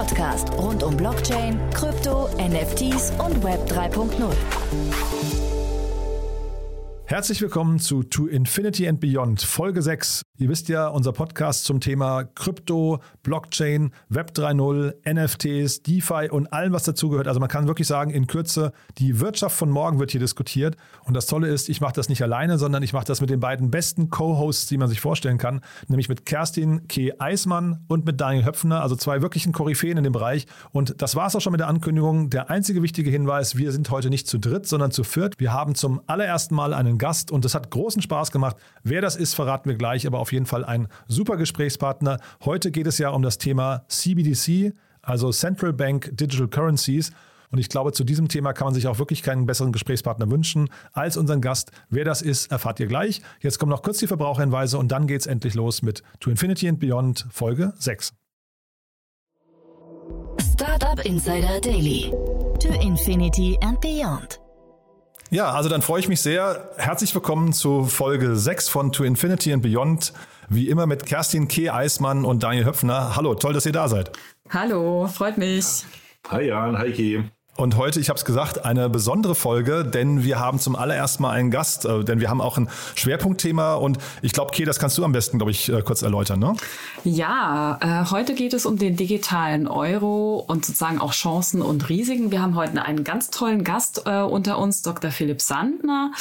Podcast rund um Blockchain, Krypto, NFTs und Web 3.0. Herzlich willkommen zu To Infinity and Beyond, Folge 6. Ihr wisst ja, unser Podcast zum Thema Krypto, Blockchain, Web 3.0, NFTs, DeFi und allem, was dazugehört. Also man kann wirklich sagen, in Kürze, die Wirtschaft von morgen wird hier diskutiert. Und das Tolle ist, ich mache das nicht alleine, sondern ich mache das mit den beiden besten Co-Hosts, die man sich vorstellen kann, nämlich mit Kerstin K. Eismann und mit Daniel Höpfner, also zwei wirklichen Koryphäen in dem Bereich. Und das war es auch schon mit der Ankündigung. Der einzige wichtige Hinweis, wir sind heute nicht zu dritt, sondern zu viert. Wir haben zum allerersten Mal einen Gast und es hat großen Spaß gemacht. Wer das ist, verraten wir gleich, aber auf jeden Fall ein super Gesprächspartner. Heute geht es ja um das Thema CBDC, also Central Bank Digital Currencies. Und ich glaube, zu diesem Thema kann man sich auch wirklich keinen besseren Gesprächspartner wünschen als unseren Gast. Wer das ist, erfahrt ihr gleich. Jetzt kommen noch kurz die Verbraucherhinweise und dann geht es endlich los mit To Infinity and Beyond Folge 6. Startup Insider Daily. To Infinity and Beyond. Ja, also dann freue ich mich sehr. Herzlich willkommen zu Folge 6 von To Infinity and Beyond. Wie immer mit Kerstin K. Eismann und Daniel Höpfner. Hallo, toll, dass ihr da seid. Hallo, freut mich. Hi Jan, hi Key. Und heute, ich habe es gesagt, eine besondere Folge, denn wir haben zum allerersten Mal einen Gast, äh, denn wir haben auch ein Schwerpunktthema und ich glaube, Kay, das kannst du am besten, glaube ich, äh, kurz erläutern, ne? Ja, äh, heute geht es um den digitalen Euro und sozusagen auch Chancen und Risiken. Wir haben heute einen ganz tollen Gast äh, unter uns, Dr. Philipp Sandner.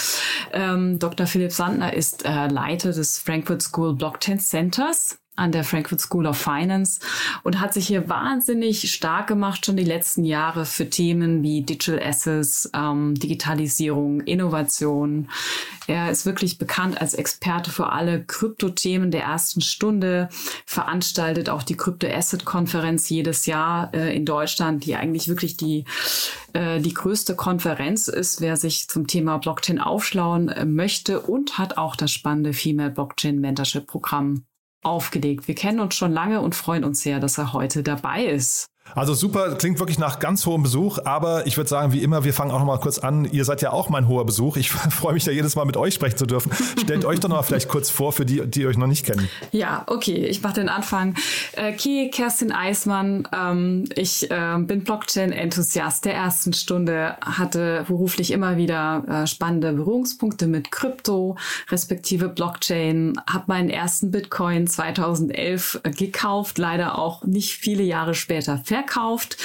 Ähm, Dr. Philipp Sandner ist Leiter des Frankfurt School Blockchain Centers an der Frankfurt School of Finance und hat sich hier wahnsinnig stark gemacht, schon die letzten Jahre für Themen wie Digital Assets, ähm, Digitalisierung, Innovation. Er ist wirklich bekannt als Experte für alle Kryptothemen der ersten Stunde, veranstaltet auch die Crypto Asset Konferenz jedes Jahr äh, in Deutschland, die eigentlich wirklich die, äh, die größte Konferenz ist, wer sich zum Thema Blockchain aufschlauen äh, möchte und hat auch das spannende Female Blockchain Mentorship Programm aufgelegt. Wir kennen uns schon lange und freuen uns sehr, dass er heute dabei ist. Also super, klingt wirklich nach ganz hohem Besuch, aber ich würde sagen, wie immer, wir fangen auch noch mal kurz an. Ihr seid ja auch mein hoher Besuch. Ich freue mich ja jedes Mal mit euch sprechen zu dürfen. Stellt euch doch noch mal vielleicht kurz vor für die, die euch noch nicht kennen. Ja, okay, ich mache den Anfang. Äh, Ki, Kerstin Eismann, ähm, ich äh, bin Blockchain-Enthusiast der ersten Stunde, hatte beruflich immer wieder äh, spannende Berührungspunkte mit Krypto, respektive Blockchain, habe meinen ersten Bitcoin 2011 äh, gekauft, leider auch nicht viele Jahre später fertig verkauft.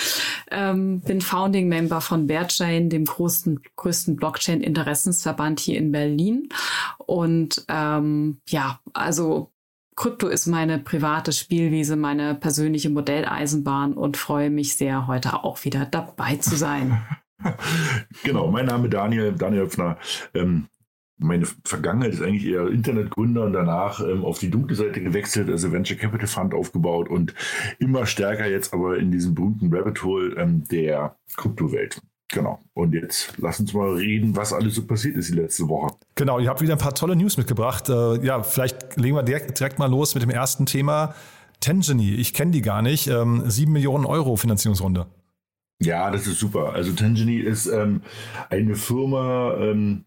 Ähm, bin Founding Member von Bearchain, dem größten, größten Blockchain-Interessensverband hier in Berlin. Und ähm, ja, also Krypto ist meine private Spielwiese, meine persönliche Modelleisenbahn und freue mich sehr, heute auch wieder dabei zu sein. genau, mein Name Daniel, Daniel Höpfner. Ähm, meine Vergangenheit ist eigentlich eher Internetgründer und danach ähm, auf die dunkle Seite gewechselt, also Venture Capital Fund aufgebaut und immer stärker jetzt aber in diesem berühmten Rabbit Hole ähm, der Kryptowelt. Genau. Und jetzt lass uns mal reden, was alles so passiert ist die letzte Woche. Genau, ihr habt wieder ein paar tolle News mitgebracht. Äh, ja, vielleicht legen wir direkt, direkt mal los mit dem ersten Thema. Tangeny, ich kenne die gar nicht. Ähm, 7 Millionen Euro Finanzierungsrunde. Ja, das ist super. Also Tangeny ist ähm, eine Firma, ähm,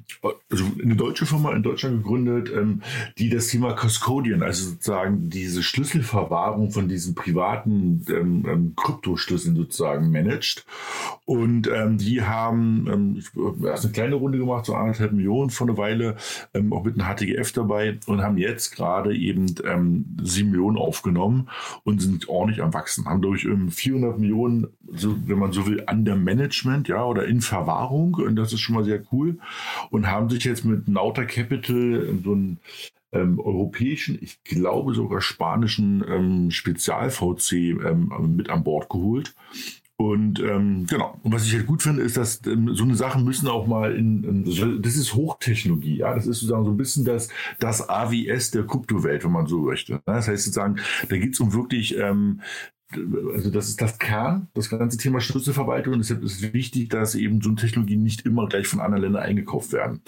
also eine deutsche Firma in Deutschland gegründet, ähm, die das Thema Custodian, also sozusagen diese Schlüsselverwahrung von diesen privaten ähm, ähm, Kryptoschlüsseln sozusagen managt. Und ähm, die haben ähm, erst eine kleine Runde gemacht, so anderthalb Millionen vor einer Weile, auch mit einem HTGF dabei und haben jetzt gerade eben sieben Millionen aufgenommen und sind ordentlich am Wachsen. Haben durch ähm, 400 Millionen, so, wenn man so will, under Management, ja, oder in Verwahrung. Und das ist schon mal sehr cool. Und haben sich jetzt mit Nauta Capital so einen ähm, europäischen, ich glaube sogar spanischen ähm, Spezial-VC ähm, mit an Bord geholt. Und ähm, genau, und was ich halt gut finde, ist, dass ähm, so eine Sachen müssen auch mal in, in, das ist Hochtechnologie, ja, das ist sozusagen so ein bisschen das, das AWS der Kryptowelt, wenn man so möchte. Das heißt sozusagen, da geht es um wirklich ähm, also das ist das Kern, das ganze Thema Schlüsselverwaltung. Und deshalb ist es wichtig, dass eben so Technologien nicht immer gleich von anderen Ländern eingekauft werden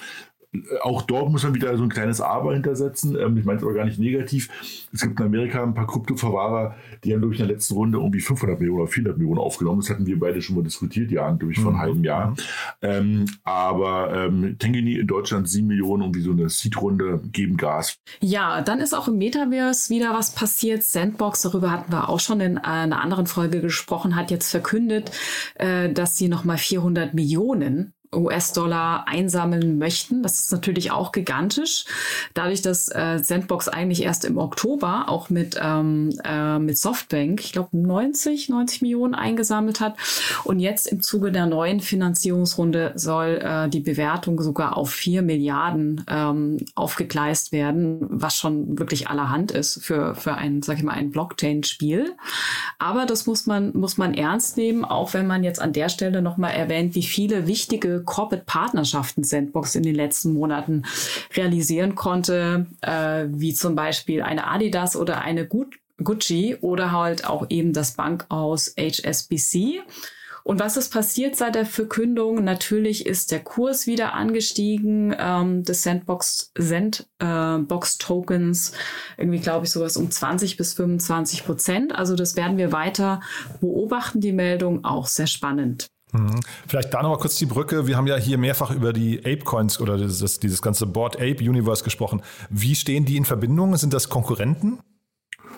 auch dort muss man wieder so ein kleines Aber hintersetzen. Ähm, ich meine es aber gar nicht negativ. Es gibt in Amerika ein paar Kryptoverwahrer, die haben, glaube ich, in der letzten Runde irgendwie 500 Millionen oder 400 Millionen aufgenommen. Das hatten wir beide schon mal diskutiert, ja, glaube ich, vor einem mhm. halben Jahr. Ähm, aber ähm, Tengeni in Deutschland 7 Millionen, irgendwie so eine Seed-Runde geben Gas. Ja, dann ist auch im Metaverse wieder was passiert. Sandbox, darüber hatten wir auch schon in einer anderen Folge gesprochen, hat jetzt verkündet, äh, dass sie nochmal 400 Millionen US-Dollar einsammeln möchten. Das ist natürlich auch gigantisch. Dadurch, dass äh, Sandbox eigentlich erst im Oktober auch mit, ähm, äh, mit Softbank, ich glaube 90, 90 Millionen eingesammelt hat. Und jetzt im Zuge der neuen Finanzierungsrunde soll äh, die Bewertung sogar auf 4 Milliarden ähm, aufgegleist werden, was schon wirklich allerhand ist für, für ein, sag ich mal, ein Blockchain-Spiel. Aber das muss man, muss man ernst nehmen, auch wenn man jetzt an der Stelle nochmal erwähnt, wie viele wichtige Corporate-Partnerschaften Sandbox in den letzten Monaten realisieren konnte, äh, wie zum Beispiel eine Adidas oder eine Gucci oder halt auch eben das Bankhaus HSBC. Und was ist passiert seit der Verkündung? Natürlich ist der Kurs wieder angestiegen ähm, des Sandbox Sandbox äh, Tokens irgendwie glaube ich sowas um 20 bis 25 Prozent. Also das werden wir weiter beobachten. Die Meldung auch sehr spannend. Mhm. Vielleicht da nochmal kurz die Brücke. Wir haben ja hier mehrfach über die Ape-Coins oder dieses, dieses ganze Board Ape-Universe gesprochen. Wie stehen die in Verbindung? Sind das Konkurrenten?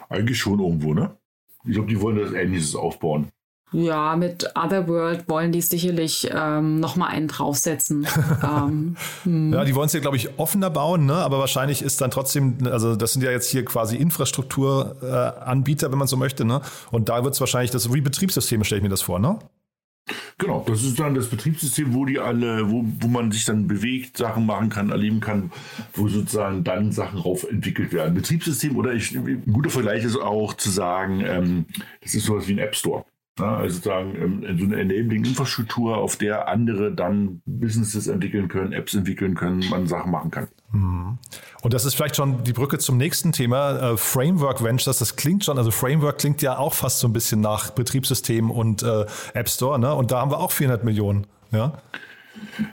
Eigentlich schon irgendwo, ne? Ich glaube, die wollen das Ähnliches aufbauen. Ja, mit Otherworld wollen die sicherlich ähm, nochmal einen draufsetzen. ähm, hm. Ja, die wollen es ja, glaube ich, offener bauen, ne? aber wahrscheinlich ist dann trotzdem, also das sind ja jetzt hier quasi Infrastrukturanbieter, äh, wenn man so möchte. Ne? Und da wird es wahrscheinlich, das wie Betriebssysteme, stelle ich mir das vor, ne? Genau, das ist dann das Betriebssystem, wo die alle, wo, wo man sich dann bewegt, Sachen machen kann, erleben kann, wo sozusagen dann Sachen rauf entwickelt werden. Betriebssystem oder ich, ein guter Vergleich ist auch zu sagen, ähm, das ist sowas wie ein App Store. Ja, also sozusagen ähm, so eine Enabling-Infrastruktur, auf der andere dann Businesses entwickeln können, Apps entwickeln können, man Sachen machen kann. Mhm. Und das ist vielleicht schon die Brücke zum nächsten Thema, äh, Framework Ventures. Das klingt schon, also Framework klingt ja auch fast so ein bisschen nach Betriebssystem und äh, App Store, ne? Und da haben wir auch 400 Millionen. Ja.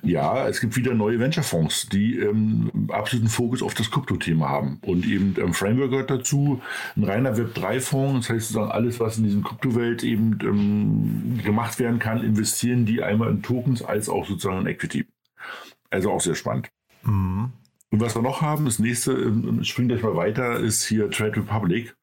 Ja, es gibt wieder neue Venture-Fonds, die ähm, absoluten Fokus auf das Krypto-Thema haben. Und eben ähm, Framework gehört dazu, ein reiner Web3-Fonds, das heißt sozusagen alles, was in diesem Kryptowelt eben ähm, gemacht werden kann, investieren die einmal in Tokens als auch sozusagen in Equity. Also auch sehr spannend. Mhm. Und was wir noch haben, das nächste, ähm, springt gleich mal weiter, ist hier Trade Republic,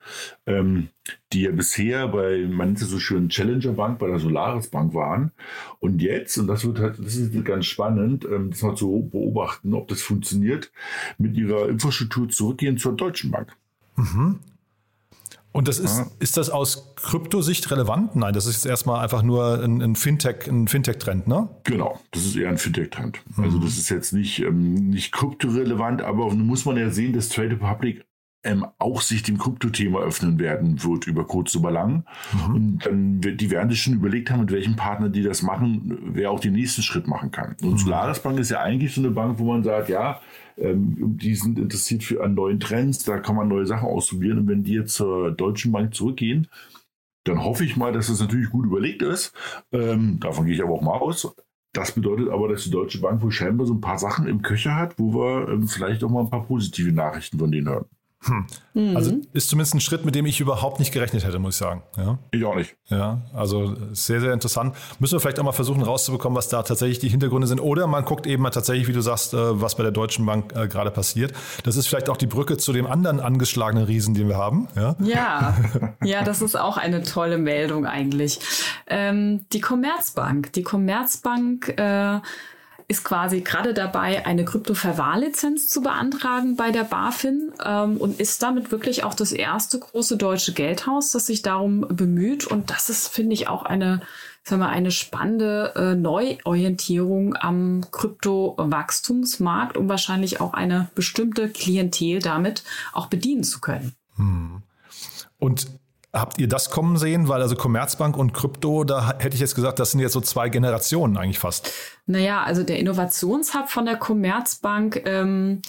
ähm, die ja bisher bei, man nennt es so schön Challenger Bank, bei der Solaris Bank waren. Und jetzt, und das wird halt, das ist ganz spannend, ähm, das mal zu beobachten, ob das funktioniert, mit ihrer Infrastruktur zurückgehen zur Deutschen Bank. Mhm. Und das ist, ja. ist das aus Kryptosicht relevant? Nein, das ist jetzt erstmal einfach nur ein, ein Fintech, ein Fintech-Trend, ne? Genau, das ist eher ein Fintech-Trend. Mhm. Also das ist jetzt nicht, ähm, nicht kryptorelevant, aber muss man ja sehen, dass Trade Republic ähm, auch sich dem Kryptothema öffnen werden wird über kurz oder lang. Mhm. Und dann die werden sich schon überlegt haben, mit welchem Partner die das machen, wer auch den nächsten Schritt machen kann. Und mhm. Solaris Bank ist ja eigentlich so eine Bank, wo man sagt, ja, ähm, die sind interessiert für an neuen Trends, da kann man neue Sachen ausprobieren. Und wenn die jetzt zur Deutschen Bank zurückgehen, dann hoffe ich mal, dass das natürlich gut überlegt ist. Ähm, davon gehe ich aber auch mal aus. Das bedeutet aber, dass die Deutsche Bank wohl scheinbar so ein paar Sachen im Köcher hat, wo wir ähm, vielleicht auch mal ein paar positive Nachrichten von denen hören. Hm. Mhm. Also ist zumindest ein Schritt, mit dem ich überhaupt nicht gerechnet hätte, muss ich sagen. Ja? Ich auch nicht. Ja, also sehr, sehr interessant. Müssen wir vielleicht auch mal versuchen rauszubekommen, was da tatsächlich die Hintergründe sind. Oder man guckt eben mal tatsächlich, wie du sagst, äh, was bei der Deutschen Bank äh, gerade passiert. Das ist vielleicht auch die Brücke zu dem anderen angeschlagenen Riesen, den wir haben. Ja, ja, ja das ist auch eine tolle Meldung eigentlich. Ähm, die Commerzbank. Die Commerzbank äh, ist quasi gerade dabei, eine Krypto-Verwahrlizenz zu beantragen bei der BaFin ähm, und ist damit wirklich auch das erste große deutsche Geldhaus, das sich darum bemüht. Und das ist, finde ich, auch eine, sagen wir, eine spannende äh, Neuorientierung am Krypto-Wachstumsmarkt, um wahrscheinlich auch eine bestimmte Klientel damit auch bedienen zu können. Hm. Und Habt ihr das kommen sehen? Weil also Commerzbank und Krypto, da hätte ich jetzt gesagt, das sind jetzt so zwei Generationen eigentlich fast. Naja, also der Innovationshub von der Commerzbank ähm,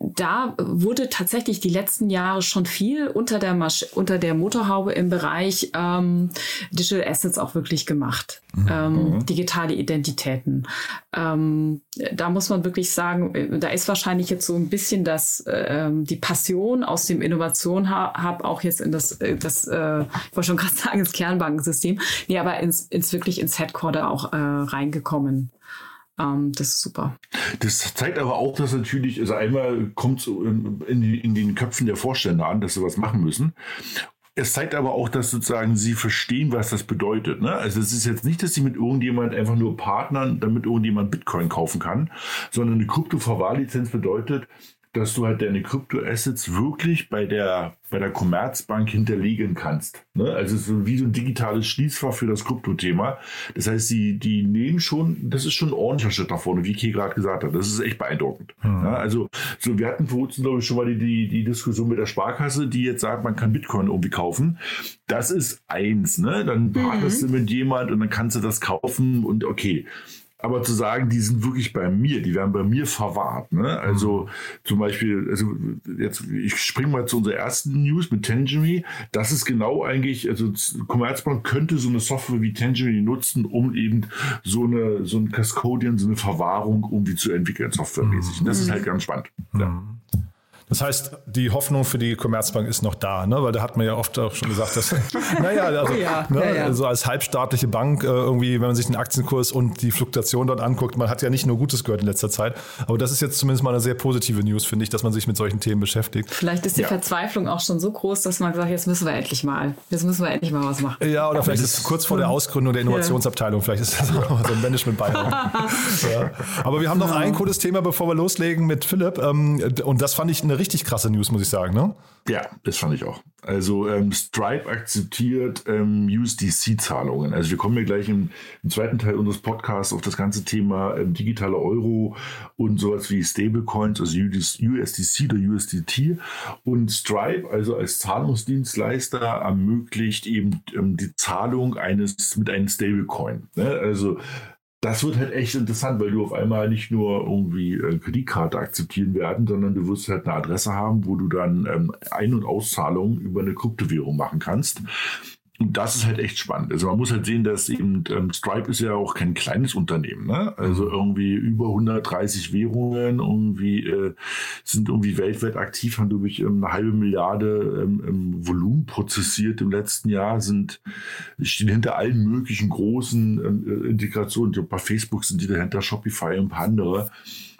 da wurde tatsächlich die letzten Jahre schon viel unter der, Masch unter der Motorhaube im Bereich ähm, Digital Assets auch wirklich gemacht. Mhm. Ähm, mhm. digitale Identitäten. Ähm, da muss man wirklich sagen, äh, da ist wahrscheinlich jetzt so ein bisschen das, äh, die Passion aus dem Innovation Hub auch jetzt in das, äh, das äh, ich wollte schon gerade sagen, ins Kernbankensystem, nee, aber ins, ins wirklich ins Headquarter auch äh, reingekommen. Ähm, das ist super. Das zeigt aber auch, dass natürlich, also einmal kommt es in, in, den Köpfen der Vorstände an, dass sie was machen müssen. Es zeigt aber auch, dass sozusagen sie verstehen, was das bedeutet. Ne? Also es ist jetzt nicht, dass sie mit irgendjemand einfach nur partnern, damit irgendjemand Bitcoin kaufen kann, sondern eine Krypto-Verwahrlizenz bedeutet, dass du halt deine Kryptoassets wirklich bei der, bei der Commerzbank hinterlegen kannst. Ne? Also so wie so ein digitales Schließfach für das Kryptothema. Das heißt, die, die nehmen schon, das ist schon ein ordentlicher Schritt nach vorne, wie Kay gerade gesagt hat. Das ist echt beeindruckend. Mhm. Ja, also so, wir hatten vor uns, glaube ich, schon mal die, die, die Diskussion mit der Sparkasse, die jetzt sagt, man kann Bitcoin irgendwie kaufen. Das ist eins, ne? Dann partnerst mhm. du mit jemand und dann kannst du das kaufen und okay. Aber zu sagen, die sind wirklich bei mir, die werden bei mir verwahrt. Ne? Also mhm. zum Beispiel, also jetzt, ich springe mal zu unserer ersten News mit Tangerine. Das ist genau eigentlich, also Commerzbank könnte so eine Software wie Tangerine nutzen, um eben so eine, so ein Custodian, so eine Verwahrung irgendwie zu entwickeln, softwaremäßig. Und das ist mhm. halt ganz spannend. Ja. Das heißt, die Hoffnung für die Commerzbank ist noch da, ne? weil da hat man ja oft auch schon gesagt, dass, naja, also oh ja, ne, ja, ja. so als halbstaatliche Bank äh, irgendwie, wenn man sich den Aktienkurs und die Fluktuation dort anguckt, man hat ja nicht nur Gutes gehört in letzter Zeit, aber das ist jetzt zumindest mal eine sehr positive News, finde ich, dass man sich mit solchen Themen beschäftigt. Vielleicht ist die Verzweiflung auch schon so groß, dass man sagt, jetzt müssen wir endlich mal, jetzt müssen wir endlich mal was machen. Ja, oder vielleicht ist es kurz vor der Ausgründung der Innovationsabteilung, vielleicht ist das auch so ein Management bei. Aber wir haben noch ein cooles Thema, bevor wir loslegen mit Philipp ähm, und das fand ich eine richtig krasse News, muss ich sagen, ne? Ja, das fand ich auch. Also ähm, Stripe akzeptiert ähm, USDC-Zahlungen. Also wir kommen ja gleich im, im, zweiten Teil unseres Podcasts auf das ganze Thema ähm, digitale Euro und sowas wie Stablecoins, also USDC oder USDT. Und Stripe, also als Zahlungsdienstleister, ermöglicht eben ähm, die Zahlung eines mit einem Stablecoin. Ne? Also das wird halt echt interessant, weil du auf einmal nicht nur irgendwie äh, Kreditkarte akzeptieren werden, sondern du wirst halt eine Adresse haben, wo du dann ähm, Ein- und Auszahlungen über eine Kryptowährung machen kannst. Und das ist halt echt spannend. Also man muss halt sehen, dass eben ähm, Stripe ist ja auch kein kleines Unternehmen. Ne? Also mhm. irgendwie über 130 Währungen, irgendwie äh, sind irgendwie weltweit aktiv, haben glaube ich ähm, eine halbe Milliarde ähm, Volumen prozessiert im letzten Jahr, sind stehen hinter allen möglichen großen ähm, äh, Integrationen. Ich glaube, bei Facebook sind die dahinter, Shopify und ein paar andere,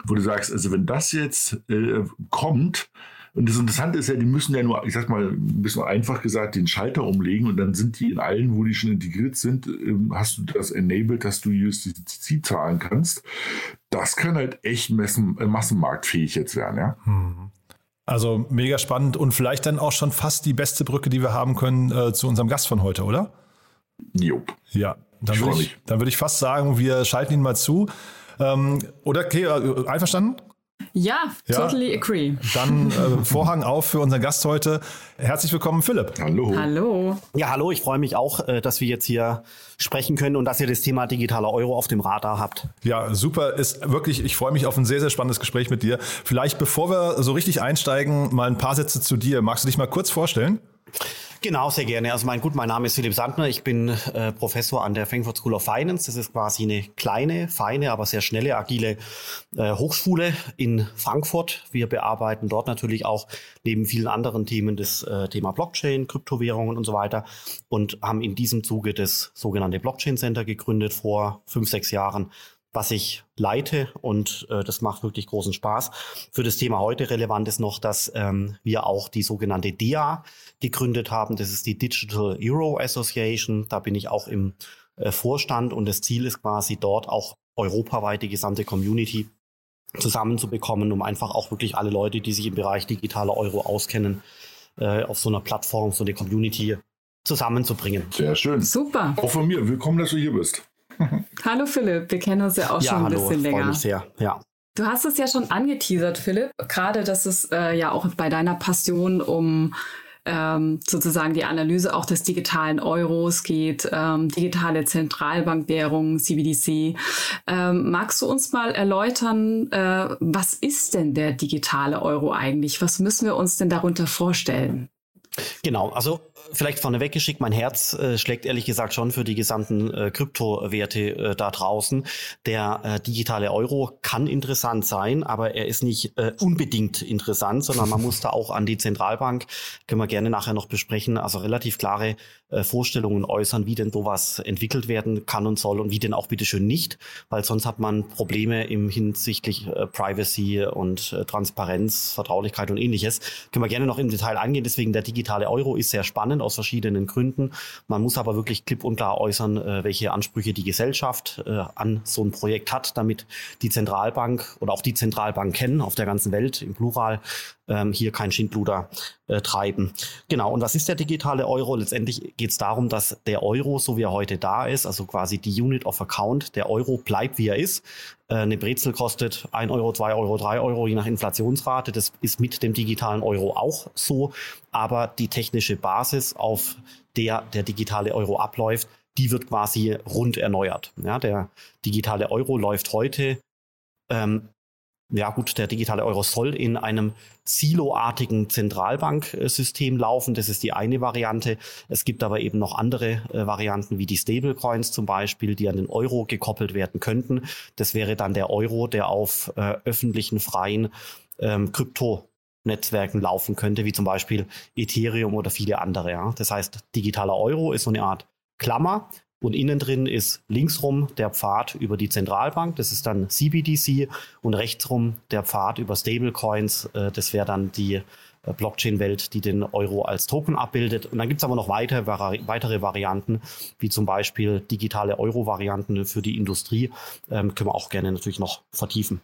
wo du sagst, also wenn das jetzt äh, kommt, und das Interessante ist ja, die müssen ja nur, ich sag mal, ein bisschen einfach gesagt, den Schalter umlegen und dann sind die in allen, wo die schon integriert sind, ähm, hast du das enabled, dass du USDC zahlen kannst. Das kann halt echt messen, äh, massenmarktfähig jetzt werden, ja. Hm. Also mega spannend und vielleicht dann auch schon fast die beste Brücke, die wir haben können äh, zu unserem Gast von heute, oder? Jo. Ja, dann würde ich, würd ich fast sagen, wir schalten ihn mal zu. Ähm, oder, okay, äh, einverstanden? Ja, ja, totally agree. Dann äh, Vorhang auf für unseren Gast heute. Herzlich willkommen, Philipp. Hallo. Hallo. Ja, hallo. Ich freue mich auch, äh, dass wir jetzt hier sprechen können und dass ihr das Thema digitaler Euro auf dem Radar habt. Ja, super. Ist wirklich, ich freue mich auf ein sehr, sehr spannendes Gespräch mit dir. Vielleicht, bevor wir so richtig einsteigen, mal ein paar Sätze zu dir. Magst du dich mal kurz vorstellen? Genau, sehr gerne. Also mein gut, mein Name ist Philipp Sandner. Ich bin äh, Professor an der Frankfurt School of Finance. Das ist quasi eine kleine, feine, aber sehr schnelle, agile äh, Hochschule in Frankfurt. Wir bearbeiten dort natürlich auch neben vielen anderen Themen das äh, Thema Blockchain, Kryptowährungen und so weiter und haben in diesem Zuge das sogenannte Blockchain Center gegründet vor fünf, sechs Jahren was ich leite und äh, das macht wirklich großen Spaß. Für das Thema heute relevant ist noch, dass ähm, wir auch die sogenannte DIA gegründet haben. Das ist die Digital Euro Association. Da bin ich auch im äh, Vorstand und das Ziel ist quasi dort auch europaweit die gesamte Community zusammenzubekommen, um einfach auch wirklich alle Leute, die sich im Bereich digitaler Euro auskennen, äh, auf so einer Plattform, so eine Community zusammenzubringen. Sehr schön. Super. Auch von mir. Willkommen, dass du hier bist. Hallo Philipp, wir kennen uns ja auch ja, schon ein hallo, bisschen länger. Mich sehr. Ja. Du hast es ja schon angeteasert, Philipp, gerade dass es äh, ja auch bei deiner Passion um ähm, sozusagen die Analyse auch des digitalen Euros geht, ähm, digitale Zentralbankwährung, CBDC. Ähm, magst du uns mal erläutern, äh, was ist denn der digitale Euro eigentlich? Was müssen wir uns denn darunter vorstellen? Genau, also vielleicht vorneweg geschickt, mein Herz äh, schlägt ehrlich gesagt schon für die gesamten äh, Kryptowerte äh, da draußen. Der äh, digitale Euro kann interessant sein, aber er ist nicht äh, unbedingt interessant, sondern man muss da auch an die Zentralbank, können wir gerne nachher noch besprechen, also relativ klare äh, Vorstellungen äußern, wie denn sowas entwickelt werden kann und soll und wie denn auch bitteschön nicht, weil sonst hat man Probleme im hinsichtlich Privacy und Transparenz, Vertraulichkeit und ähnliches. Können wir gerne noch im Detail eingehen, deswegen der digitale Euro ist sehr spannend spannend aus verschiedenen Gründen. Man muss aber wirklich klipp und klar äußern, äh, welche Ansprüche die Gesellschaft äh, an so ein Projekt hat, damit die Zentralbank oder auch die Zentralbanken auf der ganzen Welt im Plural ähm, hier kein Schindluder äh, treiben. Genau, und was ist der digitale Euro? Letztendlich geht es darum, dass der Euro, so wie er heute da ist, also quasi die Unit of Account, der Euro bleibt, wie er ist. Äh, eine Brezel kostet 1 Euro, 2 Euro, 3 Euro, je nach Inflationsrate. Das ist mit dem digitalen Euro auch so. Aber die technische Basis, auf der der digitale Euro abläuft, die wird quasi rund erneuert. Ja, der digitale Euro läuft heute ähm, ja gut, der digitale Euro soll in einem siloartigen Zentralbanksystem laufen. Das ist die eine Variante. Es gibt aber eben noch andere äh, Varianten wie die Stablecoins zum Beispiel, die an den Euro gekoppelt werden könnten. Das wäre dann der Euro, der auf äh, öffentlichen freien ähm, Krypto laufen könnte, wie zum Beispiel Ethereum oder viele andere. Ja. Das heißt, digitaler Euro ist so eine Art Klammer, und innen drin ist linksrum der Pfad über die Zentralbank, das ist dann CBDC, und rechtsrum der Pfad über Stablecoins, äh, das wäre dann die äh, Blockchain-Welt, die den Euro als Token abbildet. Und dann gibt es aber noch weitere, weitere Varianten, wie zum Beispiel digitale Euro-Varianten für die Industrie. Ähm, können wir auch gerne natürlich noch vertiefen.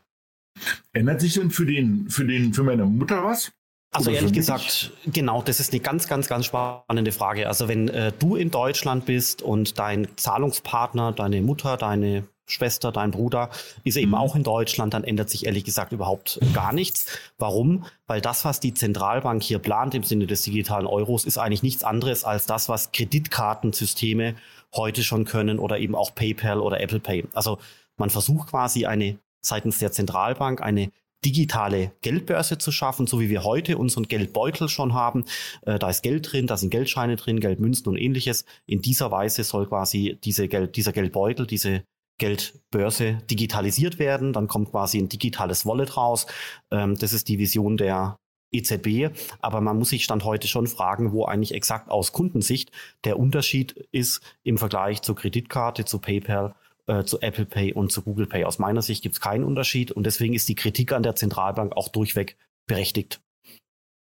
Ändert sich denn für den, für den, für meine Mutter was? Also ehrlich gesagt, genau, das ist eine ganz, ganz, ganz spannende Frage. Also wenn äh, du in Deutschland bist und dein Zahlungspartner, deine Mutter, deine Schwester, dein Bruder ist eben mhm. auch in Deutschland, dann ändert sich ehrlich gesagt überhaupt gar nichts. Warum? Weil das, was die Zentralbank hier plant im Sinne des digitalen Euros, ist eigentlich nichts anderes als das, was Kreditkartensysteme heute schon können oder eben auch PayPal oder Apple Pay. Also man versucht quasi eine seitens der Zentralbank eine digitale Geldbörse zu schaffen, so wie wir heute unseren Geldbeutel schon haben. Äh, da ist Geld drin, da sind Geldscheine drin, Geldmünzen und ähnliches. In dieser Weise soll quasi diese Geld, dieser Geldbeutel, diese Geldbörse digitalisiert werden. Dann kommt quasi ein digitales Wallet raus. Ähm, das ist die Vision der EZB. Aber man muss sich Stand heute schon fragen, wo eigentlich exakt aus Kundensicht der Unterschied ist im Vergleich zur Kreditkarte, zu PayPal äh, zu Apple Pay und zu Google Pay. Aus meiner Sicht gibt es keinen Unterschied und deswegen ist die Kritik an der Zentralbank auch durchweg berechtigt.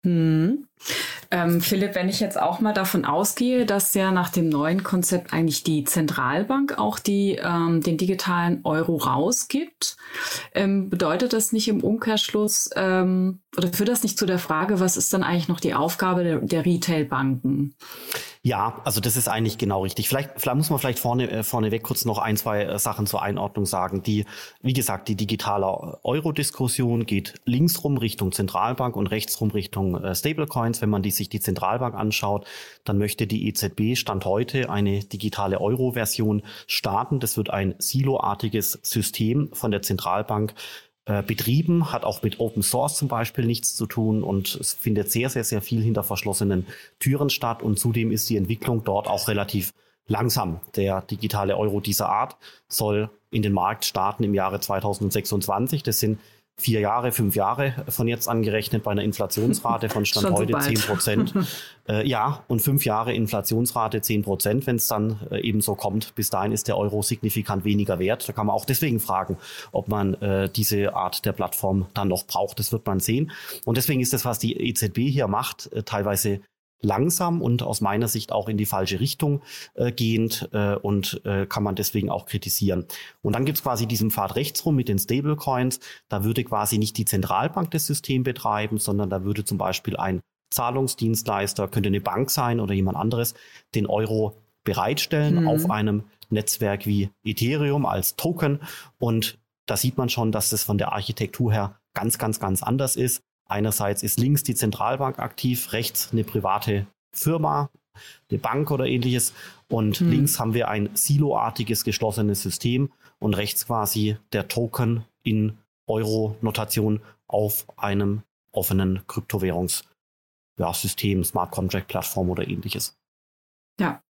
Hm. Ähm, Philipp, wenn ich jetzt auch mal davon ausgehe, dass ja nach dem neuen Konzept eigentlich die Zentralbank auch die, ähm, den digitalen Euro rausgibt, ähm, bedeutet das nicht im Umkehrschluss ähm, oder führt das nicht zu der Frage, was ist dann eigentlich noch die Aufgabe der, der Retailbanken? Ja, also das ist eigentlich genau richtig. Vielleicht, vielleicht muss man vielleicht vorne, äh, vorneweg kurz noch ein, zwei äh, Sachen zur Einordnung sagen. Die, wie gesagt, die digitale Euro-Diskussion geht linksrum Richtung Zentralbank und rechtsrum Richtung äh, Stablecoins. Wenn man die, sich die Zentralbank anschaut, dann möchte die EZB Stand heute eine digitale Euro-Version starten. Das wird ein siloartiges System von der Zentralbank äh, betrieben, hat auch mit Open Source zum Beispiel nichts zu tun und es findet sehr, sehr, sehr viel hinter verschlossenen Türen statt und zudem ist die Entwicklung dort auch relativ langsam. Der digitale Euro dieser Art soll in den Markt starten im Jahre 2026. Das sind vier Jahre, fünf Jahre von jetzt angerechnet bei einer Inflationsrate von Stand heute so 10 Prozent. äh, ja, und fünf Jahre Inflationsrate 10 Prozent, wenn es dann äh, eben so kommt. Bis dahin ist der Euro signifikant weniger wert. Da kann man auch deswegen fragen, ob man äh, diese Art der Plattform dann noch braucht. Das wird man sehen. Und deswegen ist das, was die EZB hier macht, äh, teilweise langsam und aus meiner Sicht auch in die falsche Richtung äh, gehend äh, und äh, kann man deswegen auch kritisieren. Und dann gibt's quasi diesen Pfad rechtsrum mit den Stablecoins. Da würde quasi nicht die Zentralbank das System betreiben, sondern da würde zum Beispiel ein Zahlungsdienstleister, könnte eine Bank sein oder jemand anderes, den Euro bereitstellen mhm. auf einem Netzwerk wie Ethereum als Token. Und da sieht man schon, dass das von der Architektur her ganz, ganz, ganz anders ist Einerseits ist links die Zentralbank aktiv, rechts eine private Firma, eine Bank oder ähnliches. Und hm. links haben wir ein siloartiges geschlossenes System und rechts quasi der Token in Euro-Notation auf einem offenen Kryptowährungssystem, Smart Contract Plattform oder ähnliches. Ja.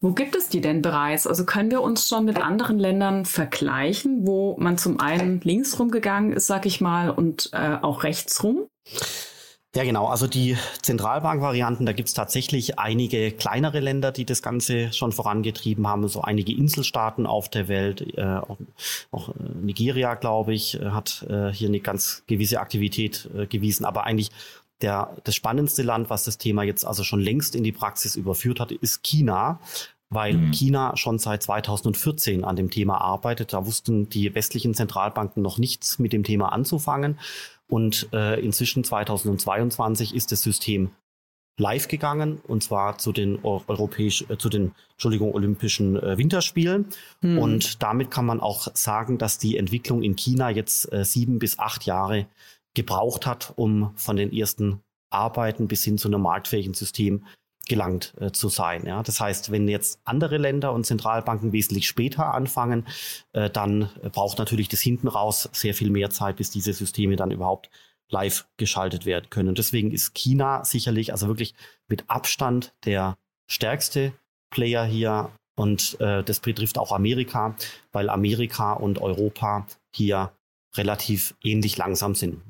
Wo gibt es die denn bereits? Also können wir uns schon mit anderen Ländern vergleichen, wo man zum einen links rumgegangen ist, sag ich mal, und äh, auch rechts rum? Ja, genau. Also die Zentralbank-Varianten, da gibt es tatsächlich einige kleinere Länder, die das Ganze schon vorangetrieben haben. So einige Inselstaaten auf der Welt, äh, auch, auch, äh, Nigeria, glaube ich, hat äh, hier eine ganz gewisse Aktivität äh, gewiesen. Aber eigentlich der, das spannendste Land, was das Thema jetzt also schon längst in die Praxis überführt hat, ist China weil mhm. China schon seit 2014 an dem Thema arbeitet. Da wussten die westlichen Zentralbanken noch nichts mit dem Thema anzufangen. Und äh, inzwischen 2022 ist das System live gegangen und zwar zu den europäisch äh, zu den Entschuldigung Olympischen äh, Winterspielen hm. und damit kann man auch sagen, dass die Entwicklung in China jetzt äh, sieben bis acht Jahre gebraucht hat, um von den ersten Arbeiten bis hin zu einem marktfähigen System gelangt äh, zu sein. Ja? Das heißt, wenn jetzt andere Länder und Zentralbanken wesentlich später anfangen, äh, dann braucht natürlich das hinten raus sehr viel mehr Zeit, bis diese Systeme dann überhaupt live geschaltet werden können. Und deswegen ist China sicherlich also wirklich mit Abstand der stärkste Player hier und äh, das betrifft auch Amerika, weil Amerika und Europa hier relativ ähnlich langsam sind.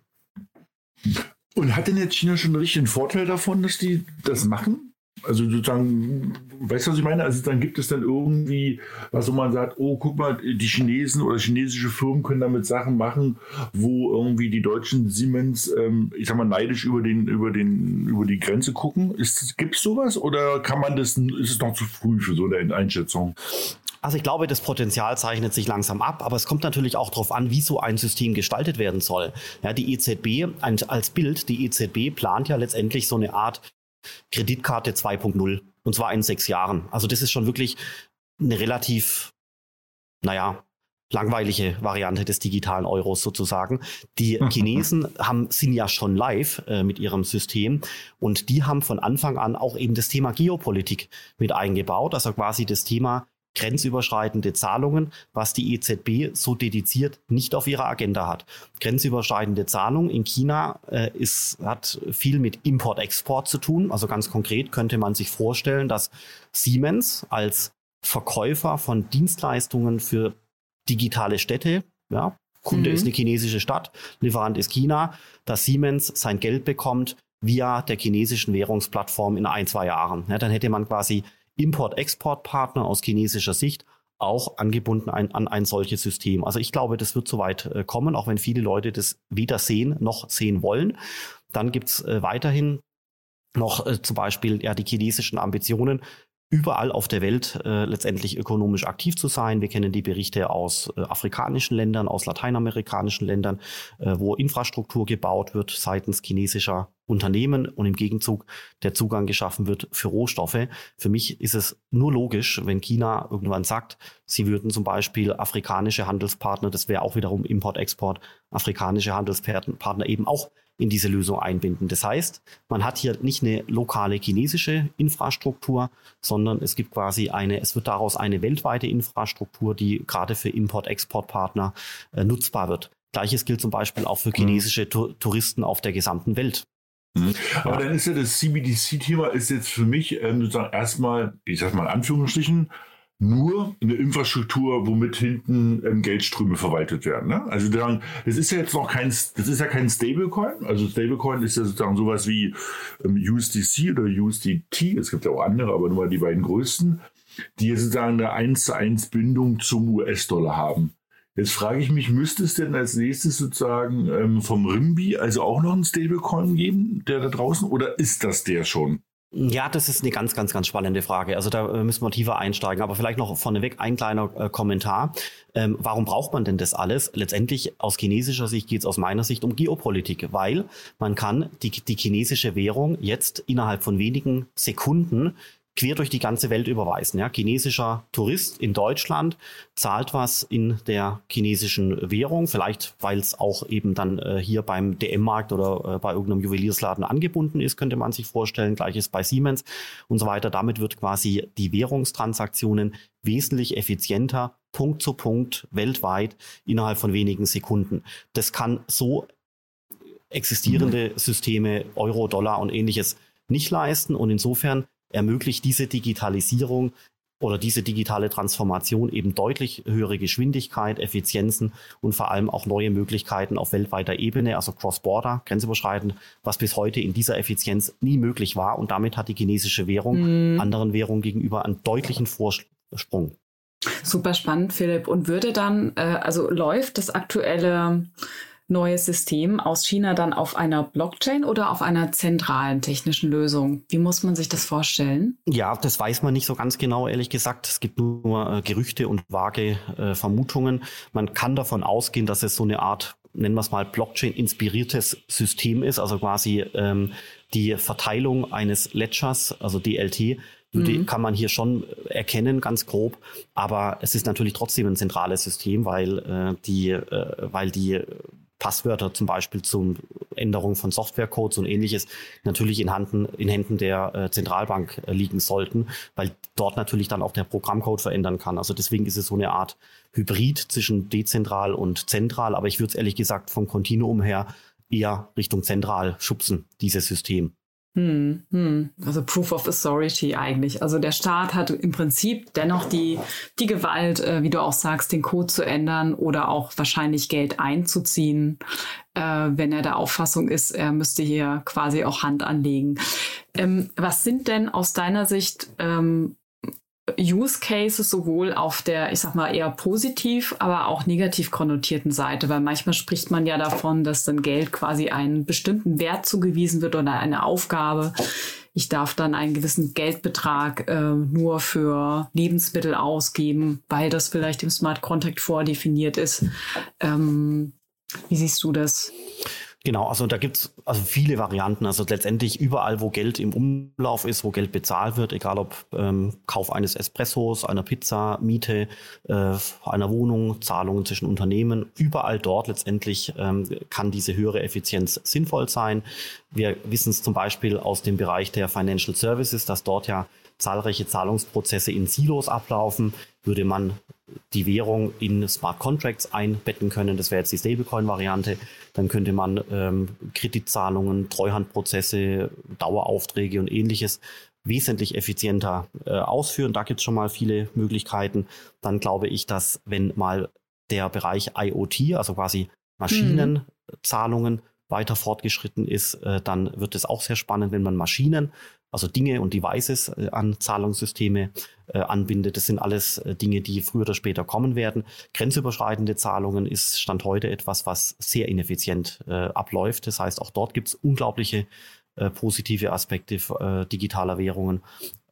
Und hat denn jetzt China schon einen richtigen Vorteil davon, dass die das machen? Also sozusagen, weißt du, was ich meine? Also dann gibt es dann irgendwie, was wo man sagt, oh, guck mal, die Chinesen oder chinesische Firmen können damit Sachen machen, wo irgendwie die deutschen Siemens, ähm, ich sag mal, neidisch über den, über den, über die Grenze gucken. Gibt es sowas oder kann man das, ist es noch zu früh für so eine Einschätzung? Also ich glaube, das Potenzial zeichnet sich langsam ab, aber es kommt natürlich auch darauf an, wie so ein System gestaltet werden soll. Ja, die EZB als Bild, die EZB plant ja letztendlich so eine Art Kreditkarte 2.0 und zwar in sechs Jahren. Also das ist schon wirklich eine relativ, naja, langweilige Variante des digitalen Euros sozusagen. Die Chinesen haben, sind ja schon live äh, mit ihrem System und die haben von Anfang an auch eben das Thema Geopolitik mit eingebaut, also quasi das Thema grenzüberschreitende Zahlungen, was die EZB so dediziert nicht auf ihrer Agenda hat. Grenzüberschreitende Zahlung in China äh, ist, hat viel mit Import-Export zu tun. Also ganz konkret könnte man sich vorstellen, dass Siemens als Verkäufer von Dienstleistungen für digitale Städte, ja, Kunde mhm. ist eine chinesische Stadt, Lieferant ist China, dass Siemens sein Geld bekommt via der chinesischen Währungsplattform in ein, zwei Jahren. Ja, dann hätte man quasi Import-Export-Partner aus chinesischer Sicht auch angebunden ein, an ein solches System. Also ich glaube, das wird soweit äh, kommen, auch wenn viele Leute das weder sehen noch sehen wollen. Dann gibt's äh, weiterhin noch äh, zum Beispiel ja die chinesischen Ambitionen, überall auf der Welt äh, letztendlich ökonomisch aktiv zu sein. Wir kennen die Berichte aus äh, afrikanischen Ländern, aus lateinamerikanischen Ländern, äh, wo Infrastruktur gebaut wird seitens chinesischer Unternehmen und im Gegenzug der Zugang geschaffen wird für Rohstoffe. Für mich ist es nur logisch, wenn China irgendwann sagt, sie würden zum Beispiel afrikanische Handelspartner, das wäre auch wiederum Import-Export, afrikanische Handelspartner eben auch in diese Lösung einbinden. Das heißt, man hat hier nicht eine lokale chinesische Infrastruktur, sondern es gibt quasi eine, es wird daraus eine weltweite Infrastruktur, die gerade für Import-Export-Partner äh, nutzbar wird. Gleiches gilt zum Beispiel auch für mhm. chinesische mhm. Touristen auf der gesamten Welt. Mhm. Aber dann ist ja das CBDC-Thema ist jetzt für mich ähm, sozusagen erstmal, ich sag mal in Anführungsstrichen, nur eine Infrastruktur, womit hinten ähm, Geldströme verwaltet werden. Ne? Also dann, das ist ja jetzt noch kein, das ist ja kein Stablecoin. Also Stablecoin ist ja sozusagen sowas wie ähm, USDC oder USDT. Es gibt ja auch andere, aber nur die beiden größten, die sozusagen eine 1 zu 1 Bindung zum US-Dollar haben. Jetzt frage ich mich, müsste es denn als nächstes sozusagen ähm, vom Rimbi also auch noch einen Stablecoin geben, der da draußen, oder ist das der schon? Ja, das ist eine ganz, ganz, ganz spannende Frage. Also da äh, müssen wir tiefer einsteigen. Aber vielleicht noch vorneweg ein kleiner äh, Kommentar. Ähm, warum braucht man denn das alles? Letztendlich aus chinesischer Sicht geht es aus meiner Sicht um Geopolitik, weil man kann die, die chinesische Währung jetzt innerhalb von wenigen Sekunden quer durch die ganze Welt überweisen. Ja. Chinesischer Tourist in Deutschland zahlt was in der chinesischen Währung, vielleicht weil es auch eben dann äh, hier beim DM-Markt oder äh, bei irgendeinem Juweliersladen angebunden ist, könnte man sich vorstellen. Gleiches bei Siemens und so weiter. Damit wird quasi die Währungstransaktionen wesentlich effizienter, Punkt zu Punkt, weltweit, innerhalb von wenigen Sekunden. Das kann so existierende Systeme, Euro, Dollar und ähnliches nicht leisten. Und insofern ermöglicht diese Digitalisierung oder diese digitale Transformation eben deutlich höhere Geschwindigkeit, Effizienzen und vor allem auch neue Möglichkeiten auf weltweiter Ebene, also Cross-Border, grenzüberschreitend, was bis heute in dieser Effizienz nie möglich war. Und damit hat die chinesische Währung mhm. anderen Währungen gegenüber einen deutlichen Vorsprung. Super spannend, Philipp. Und würde dann, äh, also läuft das aktuelle neues System aus China dann auf einer Blockchain oder auf einer zentralen technischen Lösung? Wie muss man sich das vorstellen? Ja, das weiß man nicht so ganz genau, ehrlich gesagt. Es gibt nur äh, Gerüchte und vage äh, Vermutungen. Man kann davon ausgehen, dass es so eine Art nennen wir es mal Blockchain-inspiriertes System ist, also quasi ähm, die Verteilung eines Ledgers, also DLT, mhm. kann man hier schon erkennen, ganz grob. Aber es ist natürlich trotzdem ein zentrales System, weil äh, die, äh, weil die Passwörter zum Beispiel zur Änderung von Softwarecodes und ähnliches natürlich in, Handen, in Händen der äh, Zentralbank äh, liegen sollten, weil dort natürlich dann auch der Programmcode verändern kann. Also deswegen ist es so eine Art Hybrid zwischen dezentral und zentral, aber ich würde es ehrlich gesagt vom Kontinuum her eher Richtung zentral schubsen, dieses System. Hm, hm. Also Proof of Authority eigentlich. Also der Staat hat im Prinzip dennoch die, die Gewalt, äh, wie du auch sagst, den Code zu ändern oder auch wahrscheinlich Geld einzuziehen, äh, wenn er der Auffassung ist, er müsste hier quasi auch Hand anlegen. Ähm, was sind denn aus deiner Sicht ähm, Use Cases sowohl auf der, ich sag mal, eher positiv, aber auch negativ konnotierten Seite, weil manchmal spricht man ja davon, dass dann Geld quasi einen bestimmten Wert zugewiesen wird oder eine Aufgabe. Ich darf dann einen gewissen Geldbetrag äh, nur für Lebensmittel ausgeben, weil das vielleicht im Smart Contact vordefiniert ist. Ähm, wie siehst du das? Genau, also da gibt's also viele Varianten. Also letztendlich überall, wo Geld im Umlauf ist, wo Geld bezahlt wird, egal ob ähm, Kauf eines Espressos, einer Pizza, Miete, äh, einer Wohnung, Zahlungen zwischen Unternehmen, überall dort letztendlich ähm, kann diese höhere Effizienz sinnvoll sein. Wir wissen es zum Beispiel aus dem Bereich der Financial Services, dass dort ja zahlreiche Zahlungsprozesse in Silos ablaufen, würde man die Währung in Smart Contracts einbetten können. Das wäre jetzt die Stablecoin-Variante. Dann könnte man ähm, Kreditzahlungen, Treuhandprozesse, Daueraufträge und ähnliches wesentlich effizienter äh, ausführen. Da gibt es schon mal viele Möglichkeiten. Dann glaube ich, dass wenn mal der Bereich IoT, also quasi Maschinenzahlungen, mhm. Weiter fortgeschritten ist, äh, dann wird es auch sehr spannend, wenn man Maschinen also Dinge und Devices äh, an Zahlungssysteme äh, anbindet. Das sind alles Dinge, die früher oder später kommen werden. Grenzüberschreitende Zahlungen ist Stand heute etwas, was sehr ineffizient abläuft. Das heißt, auch dort gibt es unglaubliche positive Aspekte digitaler Währungen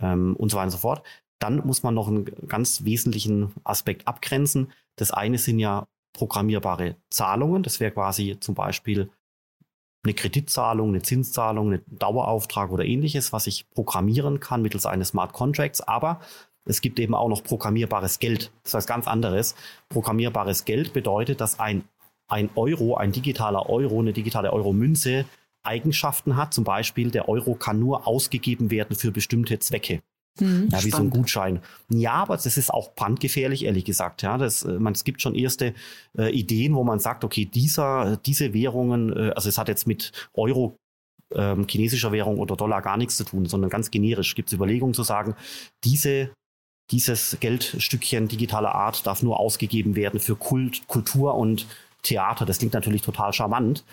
ähm, und so weiter und so fort. Dann muss man noch einen ganz wesentlichen Aspekt abgrenzen. Das eine sind ja programmierbare Zahlungen. Das wäre quasi zum Beispiel eine Kreditzahlung, eine Zinszahlung, einen Dauerauftrag oder ähnliches, was ich programmieren kann mittels eines Smart Contracts. Aber es gibt eben auch noch programmierbares Geld. Das ist ganz anderes. Programmierbares Geld bedeutet, dass ein, ein Euro, ein digitaler Euro, eine digitale Euro-Münze Eigenschaften hat. Zum Beispiel, der Euro kann nur ausgegeben werden für bestimmte Zwecke. Mhm, ja, wie so ein Gutschein. Ja, aber das ist auch brandgefährlich, ehrlich gesagt. Ja, das, äh, man, es gibt schon erste äh, Ideen, wo man sagt, okay, dieser, diese Währungen, äh, also es hat jetzt mit Euro ähm, chinesischer Währung oder Dollar gar nichts zu tun, sondern ganz generisch gibt es Überlegungen zu sagen, diese, dieses Geldstückchen digitaler Art darf nur ausgegeben werden für Kult, Kultur und Theater. Das klingt natürlich total charmant.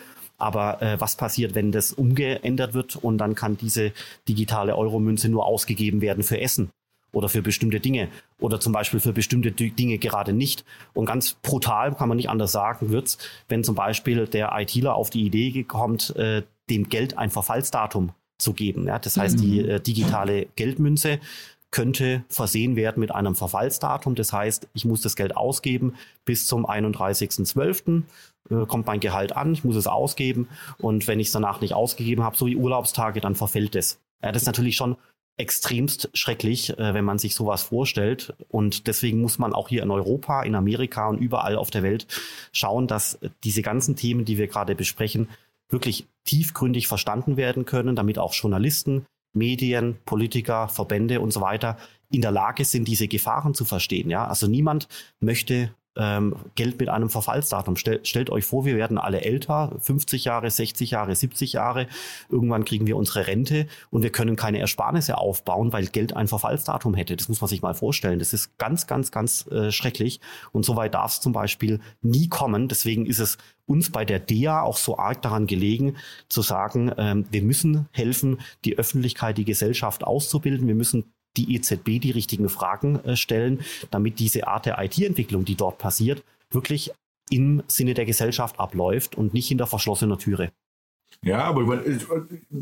Aber äh, was passiert, wenn das umgeändert wird und dann kann diese digitale Euromünze nur ausgegeben werden für Essen? oder für bestimmte Dinge oder zum Beispiel für bestimmte Dinge gerade nicht. Und ganz brutal kann man nicht anders sagen, wird's, wenn zum Beispiel der ITler auf die Idee kommt, äh, dem Geld ein Verfallsdatum zu geben. Ja? Das heißt, mhm. die äh, digitale Geldmünze könnte versehen werden mit einem Verfallsdatum. Das heißt, ich muss das Geld ausgeben bis zum 31.12. Äh, kommt mein Gehalt an, ich muss es ausgeben und wenn ich es danach nicht ausgegeben habe, so wie Urlaubstage, dann verfällt es. Ja, das ist natürlich schon extremst schrecklich, äh, wenn man sich sowas vorstellt. Und deswegen muss man auch hier in Europa, in Amerika und überall auf der Welt schauen, dass diese ganzen Themen, die wir gerade besprechen, wirklich tiefgründig verstanden werden können, damit auch Journalisten, Medien, Politiker, Verbände und so weiter in der Lage sind, diese Gefahren zu verstehen. Ja, also niemand möchte ähm, Geld mit einem Verfallsdatum. Stell, stellt euch vor, wir werden alle älter, 50 Jahre, 60 Jahre, 70 Jahre. Irgendwann kriegen wir unsere Rente und wir können keine Ersparnisse aufbauen, weil Geld ein Verfallsdatum hätte. Das muss man sich mal vorstellen. Das ist ganz, ganz, ganz äh, schrecklich. Und so weit darf es zum Beispiel nie kommen. Deswegen ist es uns bei der DEA auch so arg daran gelegen, zu sagen, ähm, wir müssen helfen, die Öffentlichkeit, die Gesellschaft auszubilden. Wir müssen die EZB die richtigen Fragen äh, stellen, damit diese Art der IT-Entwicklung, die dort passiert, wirklich im Sinne der Gesellschaft abläuft und nicht hinter verschlossener Türe. Ja, aber ich,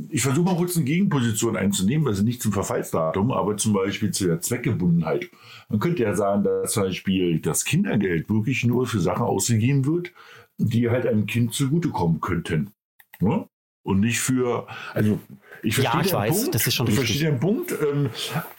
ich versuche mal kurz eine Gegenposition einzunehmen, also nicht zum Verfallsdatum, aber zum Beispiel zu der Zweckgebundenheit. Man könnte ja sagen, dass zum Beispiel das Kindergeld wirklich nur für Sachen ausgegeben wird, die halt einem Kind zugutekommen könnten. Ne? Und nicht für, also ich verstehe ja, ich weiß, Punkt, das ist schon ich richtig. verstehe den Punkt. Ähm,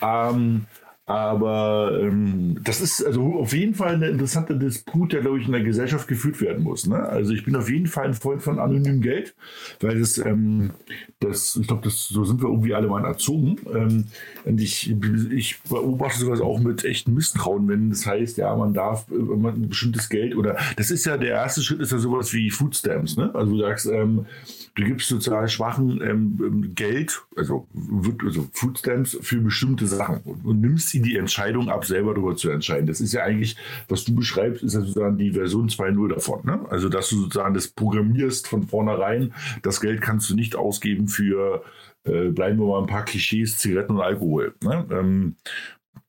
ähm, aber ähm, das ist also auf jeden Fall eine interessante Disput, der, glaube ich, in der Gesellschaft geführt werden muss. Ne? Also ich bin auf jeden Fall ein Freund von anonymem Geld, weil das, ähm, das ich glaube, so sind wir irgendwie alle mal erzogen. Ähm, und ich, ich beobachte sowas auch mit echtem Misstrauen, wenn das heißt, ja, man darf äh, man ein bestimmtes Geld oder das ist ja der erste Schritt, ist ja sowas wie Foodstamps. Ne? Also du sagst, ähm, du gibst sozial Schwachen ähm, Geld, also, also Foodstamps für bestimmte Sachen und, und nimmst sie die Entscheidung ab, selber darüber zu entscheiden. Das ist ja eigentlich, was du beschreibst, ist ja sozusagen die Version 2.0 davon. Ne? Also, dass du sozusagen das programmierst von vornherein. Das Geld kannst du nicht ausgeben für, äh, bleiben wir mal ein paar Klischees, Zigaretten und Alkohol. Ne? Ähm,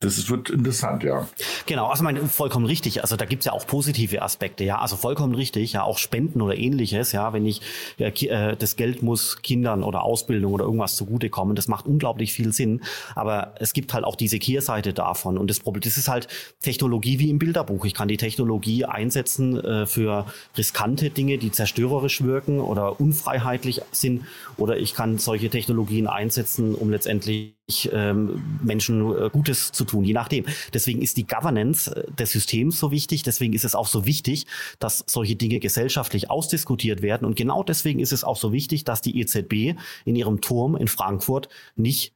das wird interessant, ja. Genau, also mein, vollkommen richtig. Also da gibt's ja auch positive Aspekte, ja. Also vollkommen richtig, ja, auch Spenden oder ähnliches, ja, wenn ich äh, das Geld muss Kindern oder Ausbildung oder irgendwas zugutekommen, das macht unglaublich viel Sinn. Aber es gibt halt auch diese Kehrseite davon. Und das Problem, das ist halt Technologie wie im Bilderbuch. Ich kann die Technologie einsetzen äh, für riskante Dinge, die zerstörerisch wirken oder unfreiheitlich sind. Oder ich kann solche Technologien einsetzen, um letztendlich ähm, Menschen äh, Gutes zu tun, je nachdem. Deswegen ist die Governance äh, des Systems so wichtig. Deswegen ist es auch so wichtig, dass solche Dinge gesellschaftlich ausdiskutiert werden. Und genau deswegen ist es auch so wichtig, dass die EZB in ihrem Turm in Frankfurt nicht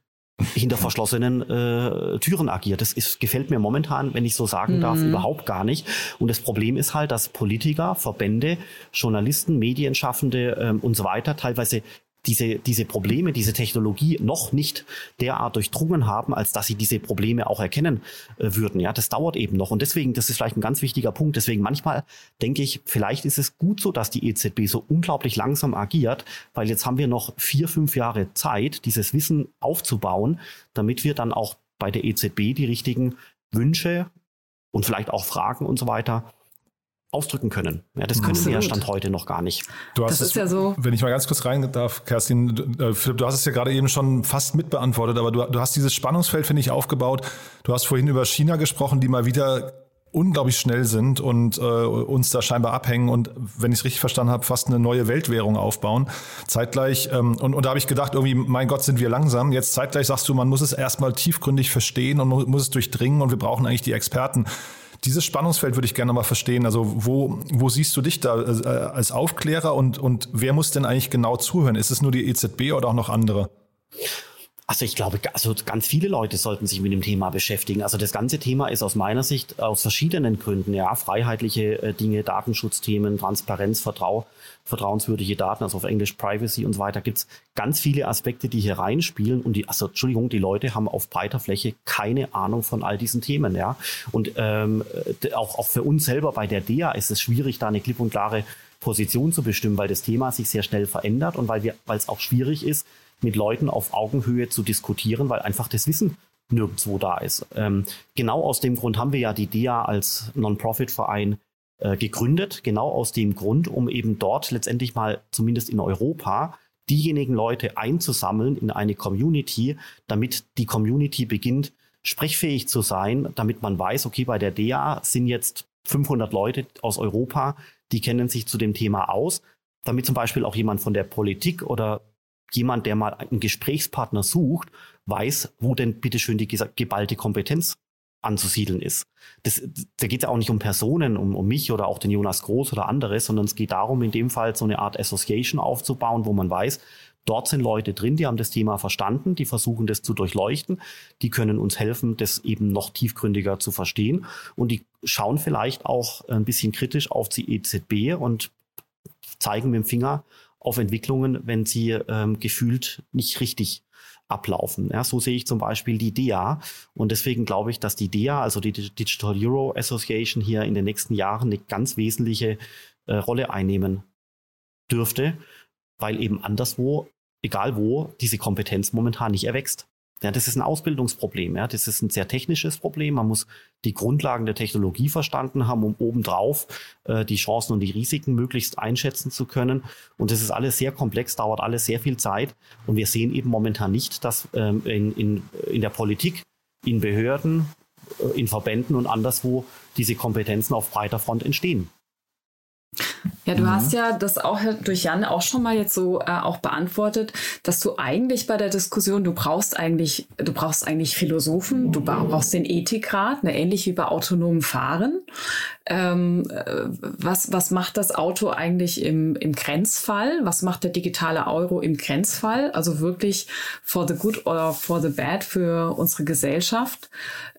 hinter verschlossenen äh, Türen agiert. Das ist, gefällt mir momentan, wenn ich so sagen mhm. darf, überhaupt gar nicht. Und das Problem ist halt, dass Politiker, Verbände, Journalisten, Medienschaffende ähm, und so weiter teilweise diese, diese Probleme, diese Technologie noch nicht derart durchdrungen haben, als dass sie diese Probleme auch erkennen äh, würden. Ja, das dauert eben noch. Und deswegen, das ist vielleicht ein ganz wichtiger Punkt. Deswegen manchmal denke ich, vielleicht ist es gut so, dass die EZB so unglaublich langsam agiert, weil jetzt haben wir noch vier, fünf Jahre Zeit, dieses Wissen aufzubauen, damit wir dann auch bei der EZB die richtigen Wünsche und vielleicht auch Fragen und so weiter ausdrücken können. Ja, das können wir ja Stand heute noch gar nicht. Du hast das ist es, ja so. Wenn ich mal ganz kurz rein darf, Kerstin, äh, Philipp, du hast es ja gerade eben schon fast mitbeantwortet, aber du, du hast dieses Spannungsfeld, finde ich, aufgebaut. Du hast vorhin über China gesprochen, die mal wieder unglaublich schnell sind und äh, uns da scheinbar abhängen und, wenn ich es richtig verstanden habe, fast eine neue Weltwährung aufbauen. Zeitgleich, ähm, und, und da habe ich gedacht, irgendwie, mein Gott, sind wir langsam. Jetzt zeitgleich sagst du, man muss es erstmal tiefgründig verstehen und muss es durchdringen und wir brauchen eigentlich die Experten. Dieses Spannungsfeld würde ich gerne mal verstehen. Also wo, wo siehst du dich da äh, als Aufklärer und, und wer muss denn eigentlich genau zuhören? Ist es nur die EZB oder auch noch andere? Also ich glaube, also ganz viele Leute sollten sich mit dem Thema beschäftigen. Also das ganze Thema ist aus meiner Sicht aus verschiedenen Gründen, ja, freiheitliche äh, Dinge, Datenschutzthemen, Transparenz, Vertrau, vertrauenswürdige Daten, also auf Englisch Privacy und so weiter, gibt's ganz viele Aspekte, die hier reinspielen. Und die, also Entschuldigung, die Leute haben auf breiter Fläche keine Ahnung von all diesen Themen, ja. Und ähm, auch, auch für uns selber bei der DEA ist es schwierig, da eine klipp und klare Position zu bestimmen, weil das Thema sich sehr schnell verändert und weil wir, weil es auch schwierig ist, mit Leuten auf Augenhöhe zu diskutieren, weil einfach das Wissen nirgendwo da ist. Ähm, genau aus dem Grund haben wir ja die DEA als Non-Profit-Verein äh, gegründet, genau aus dem Grund, um eben dort letztendlich mal zumindest in Europa diejenigen Leute einzusammeln in eine Community, damit die Community beginnt, sprechfähig zu sein, damit man weiß, okay, bei der DEA sind jetzt 500 Leute aus Europa, die kennen sich zu dem Thema aus, damit zum Beispiel auch jemand von der Politik oder jemand, der mal einen Gesprächspartner sucht, weiß, wo denn bitteschön die geballte Kompetenz anzusiedeln ist. Das, da geht es ja auch nicht um Personen, um, um mich oder auch den Jonas Groß oder andere, sondern es geht darum, in dem Fall so eine Art Association aufzubauen, wo man weiß, dort sind Leute drin, die haben das Thema verstanden, die versuchen das zu durchleuchten, die können uns helfen, das eben noch tiefgründiger zu verstehen und die schauen vielleicht auch ein bisschen kritisch auf die EZB und zeigen mit dem Finger auf Entwicklungen, wenn sie ähm, gefühlt nicht richtig ablaufen. Ja, so sehe ich zum Beispiel die DEA. Und deswegen glaube ich, dass die DEA, also die Digital Euro Association, hier in den nächsten Jahren eine ganz wesentliche äh, Rolle einnehmen dürfte, weil eben anderswo, egal wo, diese Kompetenz momentan nicht erwächst. Ja, das ist ein Ausbildungsproblem. Ja, das ist ein sehr technisches Problem. Man muss die Grundlagen der Technologie verstanden haben, um obendrauf äh, die Chancen und die Risiken möglichst einschätzen zu können. Und das ist alles sehr komplex, dauert alles sehr viel Zeit. Und wir sehen eben momentan nicht, dass ähm, in, in, in der Politik, in Behörden, äh, in Verbänden und anderswo diese Kompetenzen auf breiter Front entstehen. Ja, du mhm. hast ja das auch durch Jan auch schon mal jetzt so äh, auch beantwortet, dass du eigentlich bei der Diskussion, du brauchst eigentlich, du brauchst eigentlich Philosophen, du brauchst den Ethikrat, ne, ähnlich wie bei autonomem Fahren. Ähm, äh, was, was macht das Auto eigentlich im, im Grenzfall? Was macht der digitale Euro im Grenzfall? Also wirklich for the good or for the bad für unsere Gesellschaft.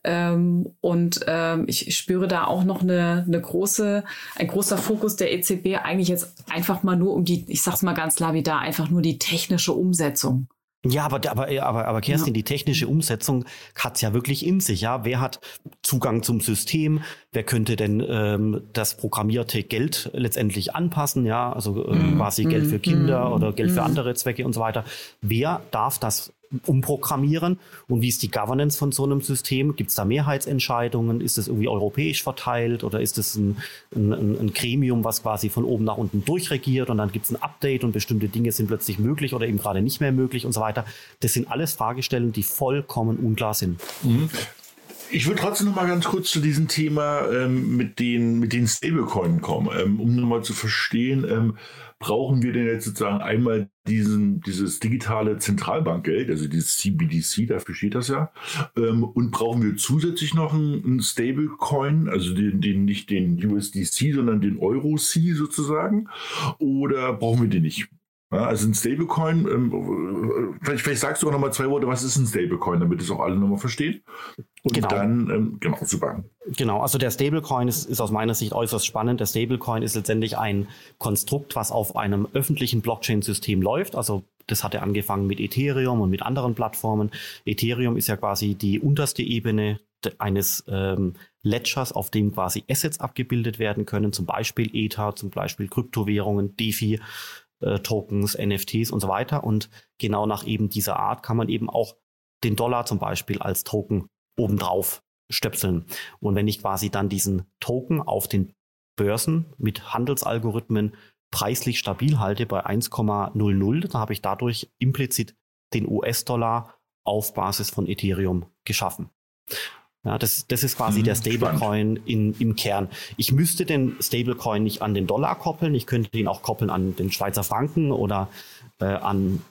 Ähm, und ähm, ich spüre da auch noch eine, eine große, ein großer Fokus der EZB eigentlich jetzt einfach mal nur um die, ich sag's mal ganz lapidar, einfach nur die technische Umsetzung. Ja, aber, aber, aber, aber Kerstin, ja. die technische Umsetzung hat's ja wirklich in sich. Ja, wer hat Zugang zum System? Wer könnte denn ähm, das programmierte Geld letztendlich anpassen? Ja, also äh, mm. quasi. Geld für Kinder mm. oder Geld mm. für andere Zwecke und so weiter. Wer darf das umprogrammieren und wie ist die Governance von so einem System? Gibt es da Mehrheitsentscheidungen? Ist es irgendwie europäisch verteilt oder ist es ein, ein, ein, Gremium, was quasi von oben nach unten durchregiert und dann gibt es ein Update und bestimmte Dinge sind plötzlich möglich oder eben gerade nicht mehr möglich und so weiter? Das sind alles Fragestellungen, die vollkommen unklar sind. Mhm. Ich würde trotzdem noch mal ganz kurz zu diesem Thema ähm, mit den, mit den Stablecoin kommen, ähm, um nochmal zu verstehen, ähm, brauchen wir denn jetzt sozusagen einmal diesen, dieses digitale Zentralbankgeld, also dieses CBDC, dafür steht das ja, ähm, und brauchen wir zusätzlich noch einen, Stablecoin, also den, den, nicht den USDC, sondern den Euro-C sozusagen, oder brauchen wir den nicht? Ja, also ein Stablecoin, ähm, vielleicht, vielleicht, sagst du auch noch mal zwei Worte, was ist ein Stablecoin, damit es auch alle nochmal verstehen. Und genau. dann, ähm, genau, super. Genau, also der Stablecoin ist, ist aus meiner Sicht äußerst spannend. Der Stablecoin ist letztendlich ein Konstrukt, was auf einem öffentlichen Blockchain-System läuft. Also das hatte angefangen mit Ethereum und mit anderen Plattformen. Ethereum ist ja quasi die unterste Ebene eines ähm, Ledgers, auf dem quasi Assets abgebildet werden können, zum Beispiel Ether, zum Beispiel Kryptowährungen, DeFi äh, Tokens, NFTs und so weiter. Und genau nach eben dieser Art kann man eben auch den Dollar zum Beispiel als Token obendrauf stöpseln. Und wenn ich quasi dann diesen Token auf den Börsen mit Handelsalgorithmen preislich stabil halte bei 1,00, dann habe ich dadurch implizit den US-Dollar auf Basis von Ethereum geschaffen. Ja, das, das ist quasi hm, der Stablecoin in, im Kern. Ich müsste den Stablecoin nicht an den Dollar koppeln, ich könnte ihn auch koppeln an den Schweizer Franken oder äh, an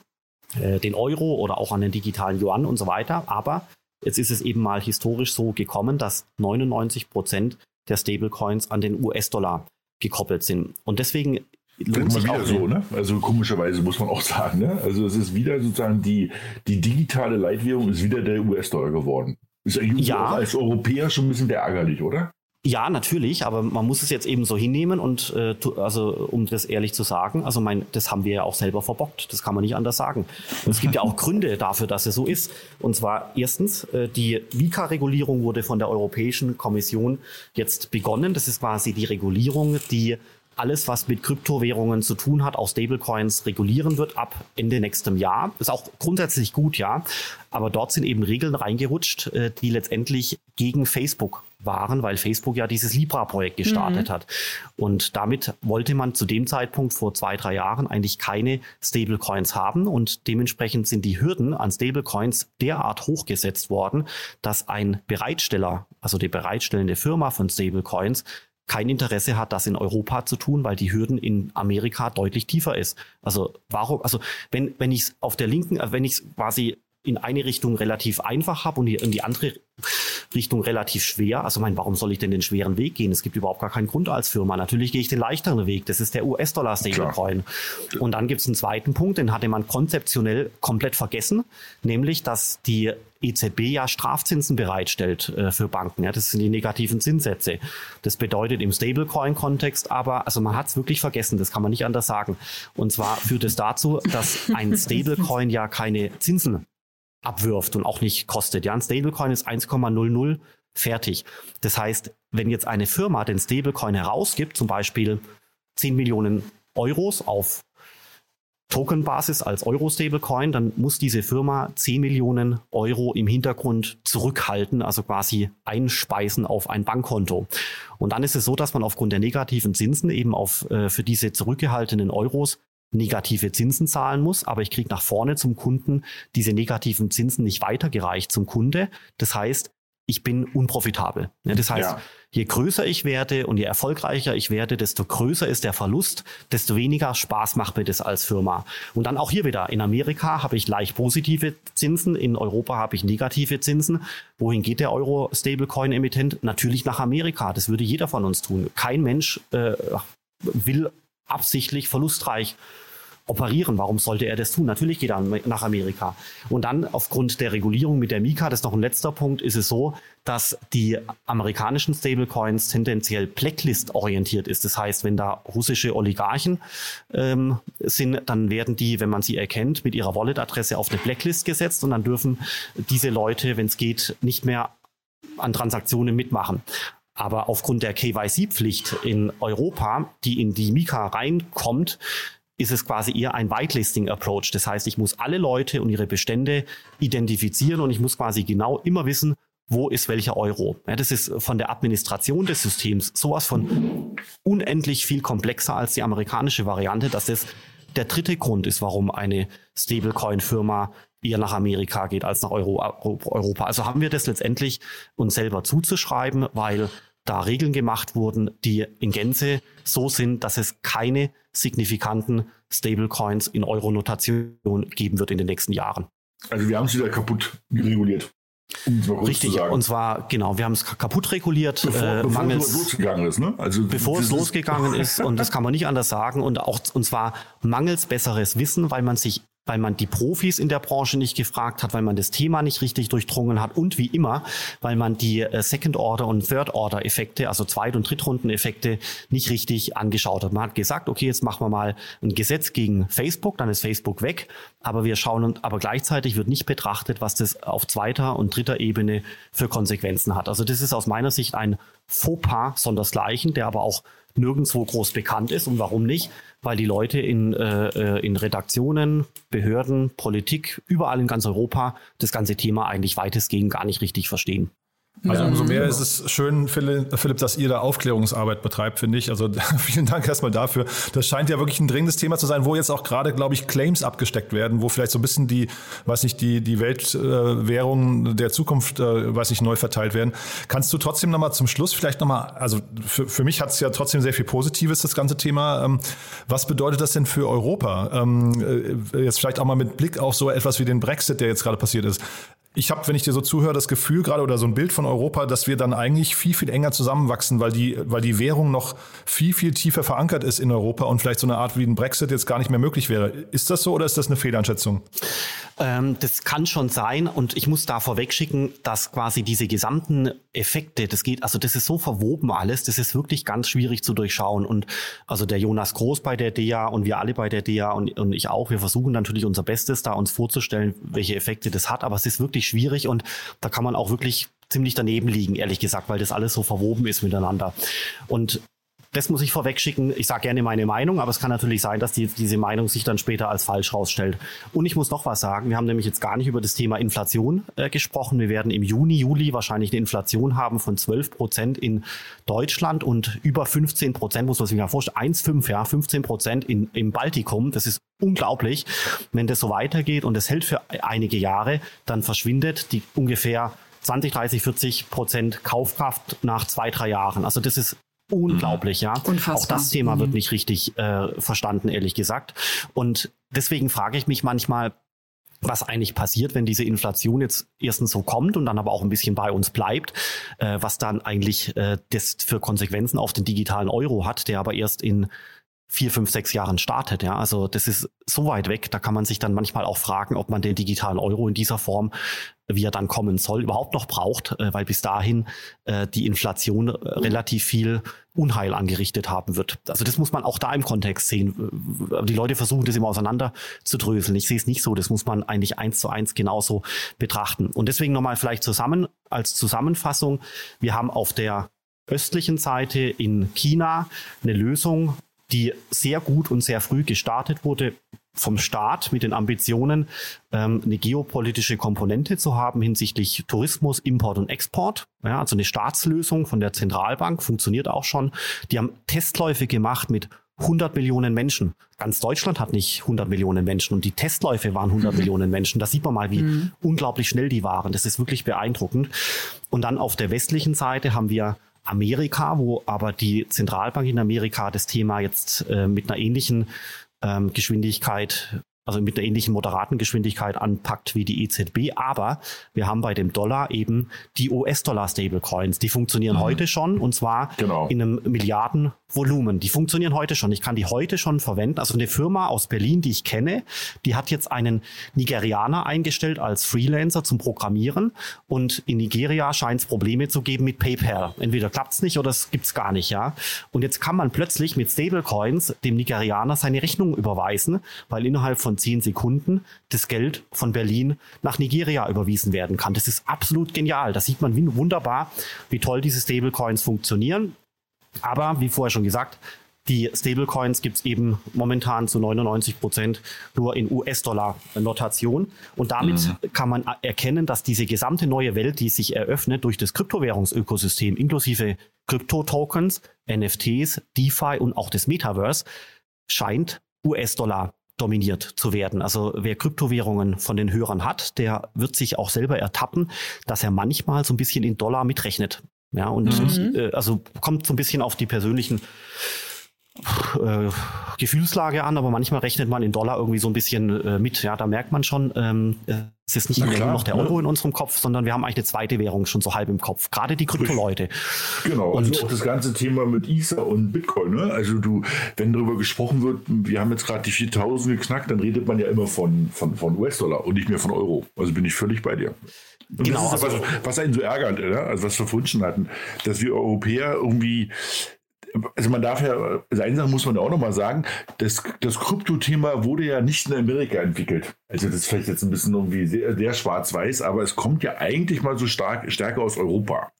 äh, den Euro oder auch an den digitalen Yuan und so weiter. Aber jetzt ist es eben mal historisch so gekommen, dass 99 Prozent der Stablecoins an den US-Dollar gekoppelt sind. Und deswegen lohnt sich wieder auch so, ne? Also komischerweise muss man auch sagen, ne? Also es ist wieder sozusagen die, die digitale Leitwährung ist wieder der US-Dollar geworden. Ist ja als Europäer schon ein bisschen ärgerlich, oder? Ja, natürlich, aber man muss es jetzt eben so hinnehmen und äh, also um das ehrlich zu sagen, also mein, das haben wir ja auch selber verbockt, das kann man nicht anders sagen. Und es gibt ja auch Gründe dafür, dass es so ist. Und zwar erstens, äh, die Vika-Regulierung wurde von der Europäischen Kommission jetzt begonnen. Das ist quasi die Regulierung, die alles, was mit Kryptowährungen zu tun hat, auch Stablecoins regulieren wird ab Ende nächstem Jahr. ist auch grundsätzlich gut, ja. Aber dort sind eben Regeln reingerutscht, äh, die letztendlich gegen Facebook waren, weil Facebook ja dieses Libra-Projekt gestartet mhm. hat. Und damit wollte man zu dem Zeitpunkt vor zwei, drei Jahren eigentlich keine Stablecoins haben. Und dementsprechend sind die Hürden an Stablecoins derart hochgesetzt worden, dass ein Bereitsteller, also die bereitstellende Firma von Stablecoins, kein Interesse hat, das in Europa zu tun, weil die Hürden in Amerika deutlich tiefer ist. Also warum, also wenn, wenn ich es auf der linken, also wenn ich es quasi in eine Richtung relativ einfach habe und in die andere Richtung relativ schwer. Also mein, warum soll ich denn den schweren Weg gehen? Es gibt überhaupt gar keinen Grund als Firma. Natürlich gehe ich den leichteren Weg. Das ist der US-Dollar Stablecoin. Und dann gibt es einen zweiten Punkt, den hatte man konzeptionell komplett vergessen, nämlich dass die EZB ja Strafzinsen bereitstellt äh, für Banken. Ja, das sind die negativen Zinssätze. Das bedeutet im Stablecoin-Kontext aber, also man hat es wirklich vergessen, das kann man nicht anders sagen. Und zwar führt es dazu, dass ein Stablecoin ja keine Zinsen abwirft und auch nicht kostet. Ja, ein Stablecoin ist 1,00 fertig. Das heißt, wenn jetzt eine Firma den Stablecoin herausgibt, zum Beispiel 10 Millionen Euros auf Tokenbasis als Euro-Stablecoin, dann muss diese Firma 10 Millionen Euro im Hintergrund zurückhalten, also quasi einspeisen auf ein Bankkonto. Und dann ist es so, dass man aufgrund der negativen Zinsen eben auf, äh, für diese zurückgehaltenen Euros negative Zinsen zahlen muss, aber ich kriege nach vorne zum Kunden diese negativen Zinsen nicht weitergereicht zum Kunde. Das heißt, ich bin unprofitabel. Das heißt, ja. je größer ich werde und je erfolgreicher ich werde, desto größer ist der Verlust, desto weniger Spaß macht mir das als Firma. Und dann auch hier wieder, in Amerika habe ich leicht positive Zinsen, in Europa habe ich negative Zinsen. Wohin geht der Euro-Stablecoin-Emittent? Natürlich nach Amerika. Das würde jeder von uns tun. Kein Mensch äh, will absichtlich verlustreich operieren. Warum sollte er das tun? Natürlich geht er nach Amerika. Und dann aufgrund der Regulierung mit der Mika, das ist noch ein letzter Punkt, ist es so, dass die amerikanischen Stablecoins tendenziell Blacklist-orientiert ist. Das heißt, wenn da russische Oligarchen ähm, sind, dann werden die, wenn man sie erkennt, mit ihrer Wallet-Adresse auf eine Blacklist gesetzt und dann dürfen diese Leute, wenn es geht, nicht mehr an Transaktionen mitmachen. Aber aufgrund der KYC-Pflicht in Europa, die in die Mika reinkommt, ist es quasi eher ein Whitelisting-Approach. Das heißt, ich muss alle Leute und ihre Bestände identifizieren und ich muss quasi genau immer wissen, wo ist welcher Euro. Ja, das ist von der Administration des Systems sowas von unendlich viel komplexer als die amerikanische Variante, dass es der dritte Grund ist, warum eine Stablecoin-Firma eher nach Amerika geht als nach Euro, Europa. Also haben wir das letztendlich uns selber zuzuschreiben, weil da Regeln gemacht wurden, die in Gänze so sind, dass es keine signifikanten Stablecoins in Euro-Notation geben wird in den nächsten Jahren. Also wir haben es wieder kaputt reguliert. Um Richtig, und zwar, genau, wir haben es kaputt reguliert. Bevor, äh, bevor mangels, es losgegangen ist, ne? Also bevor es losgegangen ist, und das kann man nicht anders sagen, und auch, und zwar mangels besseres Wissen, weil man sich weil man die Profis in der Branche nicht gefragt hat, weil man das Thema nicht richtig durchdrungen hat und wie immer, weil man die äh, Second-Order- und Third-Order-Effekte, also Zweit- und Drittrunden-Effekte nicht richtig angeschaut hat. Man hat gesagt, okay, jetzt machen wir mal ein Gesetz gegen Facebook, dann ist Facebook weg, aber wir schauen und aber gleichzeitig wird nicht betrachtet, was das auf zweiter und dritter Ebene für Konsequenzen hat. Also das ist aus meiner Sicht ein Fauxpas sondersgleichen, der aber auch nirgendwo groß bekannt ist. Und warum nicht? Weil die Leute in, äh, äh, in Redaktionen, Behörden, Politik, überall in ganz Europa das ganze Thema eigentlich weitestgehend gar nicht richtig verstehen. Also umso mehr ist es schön, Philipp, dass ihr da Aufklärungsarbeit betreibt, finde ich. Also vielen Dank erstmal dafür. Das scheint ja wirklich ein dringendes Thema zu sein, wo jetzt auch gerade, glaube ich, Claims abgesteckt werden, wo vielleicht so ein bisschen die, weiß nicht, die, die Weltwährungen der Zukunft, äh, weiß nicht, neu verteilt werden. Kannst du trotzdem nochmal zum Schluss vielleicht nochmal, also für, für mich hat es ja trotzdem sehr viel Positives, das ganze Thema. Ähm, was bedeutet das denn für Europa? Ähm, äh, jetzt vielleicht auch mal mit Blick auf so etwas wie den Brexit, der jetzt gerade passiert ist ich habe, wenn ich dir so zuhöre, das Gefühl gerade oder so ein Bild von Europa, dass wir dann eigentlich viel, viel enger zusammenwachsen, weil die, weil die Währung noch viel, viel tiefer verankert ist in Europa und vielleicht so eine Art wie ein Brexit jetzt gar nicht mehr möglich wäre. Ist das so oder ist das eine Fehleinschätzung? Ähm, das kann schon sein und ich muss da vorweg schicken, dass quasi diese gesamten Effekte, das geht, also das ist so verwoben alles, das ist wirklich ganz schwierig zu durchschauen und also der Jonas Groß bei der DEA und wir alle bei der DEA und, und ich auch, wir versuchen natürlich unser Bestes da uns vorzustellen, welche Effekte das hat, aber es ist wirklich schwierig und da kann man auch wirklich ziemlich daneben liegen, ehrlich gesagt, weil das alles so verwoben ist miteinander. Und das muss ich vorweg schicken. Ich sage gerne meine Meinung, aber es kann natürlich sein, dass die, diese Meinung sich dann später als falsch rausstellt. Und ich muss noch was sagen. Wir haben nämlich jetzt gar nicht über das Thema Inflation äh, gesprochen. Wir werden im Juni, Juli wahrscheinlich eine Inflation haben von 12 Prozent in Deutschland und über 15 Prozent, muss man sich mal vorstellen, 1,5, ja, 15 Prozent in, im Baltikum. Das ist unglaublich. Wenn das so weitergeht und es hält für einige Jahre, dann verschwindet die ungefähr 20, 30, 40 Prozent Kaufkraft nach zwei, drei Jahren. Also das ist unglaublich, ja. Unfassbar. Auch das Thema mhm. wird nicht richtig äh, verstanden, ehrlich gesagt. Und deswegen frage ich mich manchmal, was eigentlich passiert, wenn diese Inflation jetzt erstens so kommt und dann aber auch ein bisschen bei uns bleibt, äh, was dann eigentlich äh, das für Konsequenzen auf den digitalen Euro hat, der aber erst in vier, fünf, sechs Jahren startet. Ja, also das ist so weit weg. Da kann man sich dann manchmal auch fragen, ob man den digitalen Euro in dieser Form, wie er dann kommen soll, überhaupt noch braucht, äh, weil bis dahin äh, die Inflation äh, relativ viel Unheil angerichtet haben wird. Also das muss man auch da im Kontext sehen. Die Leute versuchen das immer auseinander zu dröseln. Ich sehe es nicht so. Das muss man eigentlich eins zu eins genauso betrachten. Und deswegen nochmal vielleicht zusammen als Zusammenfassung. Wir haben auf der östlichen Seite in China eine Lösung die sehr gut und sehr früh gestartet wurde vom Staat mit den Ambitionen, ähm, eine geopolitische Komponente zu haben hinsichtlich Tourismus, Import und Export. Ja, also eine Staatslösung von der Zentralbank funktioniert auch schon. Die haben Testläufe gemacht mit 100 Millionen Menschen. Ganz Deutschland hat nicht 100 Millionen Menschen und die Testläufe waren 100 mhm. Millionen Menschen. Da sieht man mal, wie mhm. unglaublich schnell die waren. Das ist wirklich beeindruckend. Und dann auf der westlichen Seite haben wir Amerika, wo aber die Zentralbank in Amerika das Thema jetzt äh, mit einer ähnlichen ähm, Geschwindigkeit also mit einer ähnlichen moderaten Geschwindigkeit anpackt wie die EZB. Aber wir haben bei dem Dollar eben die US-Dollar-Stablecoins. Die funktionieren mhm. heute schon und zwar genau. in einem Milliarden Volumen. Die funktionieren heute schon. Ich kann die heute schon verwenden. Also eine Firma aus Berlin, die ich kenne, die hat jetzt einen Nigerianer eingestellt als Freelancer zum Programmieren. Und in Nigeria scheint es Probleme zu geben mit PayPal. Entweder klappt es nicht oder es gibt es gar nicht, ja. Und jetzt kann man plötzlich mit Stablecoins dem Nigerianer seine Rechnung überweisen, weil innerhalb von zehn Sekunden das Geld von Berlin nach Nigeria überwiesen werden kann. Das ist absolut genial. Da sieht man wie wunderbar, wie toll diese Stablecoins funktionieren. Aber wie vorher schon gesagt, die Stablecoins gibt es eben momentan zu 99 Prozent nur in US-Dollar-Notation. Und damit mhm. kann man erkennen, dass diese gesamte neue Welt, die sich eröffnet durch das Kryptowährungsökosystem inklusive Krypto-Tokens, NFTs, DeFi und auch des Metaverse, scheint US-Dollar dominiert zu werden. Also wer Kryptowährungen von den Hörern hat, der wird sich auch selber ertappen, dass er manchmal so ein bisschen in Dollar mitrechnet. Ja, und mhm. äh, also kommt so ein bisschen auf die persönlichen äh, Gefühlslage an, aber manchmal rechnet man in Dollar irgendwie so ein bisschen äh, mit. Ja, da merkt man schon, ähm, äh, es ist nicht nur noch der Euro ja. in unserem Kopf, sondern wir haben eigentlich eine zweite Währung schon so halb im Kopf. Gerade die Krypto-Leute. Genau. Und also auch das ganze Thema mit Ether und Bitcoin. Ne? Also du, wenn darüber gesprochen wird, wir haben jetzt gerade die 4000 geknackt, dann redet man ja immer von, von, von US-Dollar und nicht mehr von Euro. Also bin ich völlig bei dir. Und genau. Das ist also, was, was einen so ärgert, ne? also was wir verwünschen hatten, dass wir Europäer irgendwie also man darf ja, also eine Sache muss man auch nochmal sagen, das, das Krypto-Thema wurde ja nicht in Amerika entwickelt. Also das ist vielleicht jetzt ein bisschen irgendwie sehr, sehr schwarz-weiß, aber es kommt ja eigentlich mal so stark, stärker aus Europa.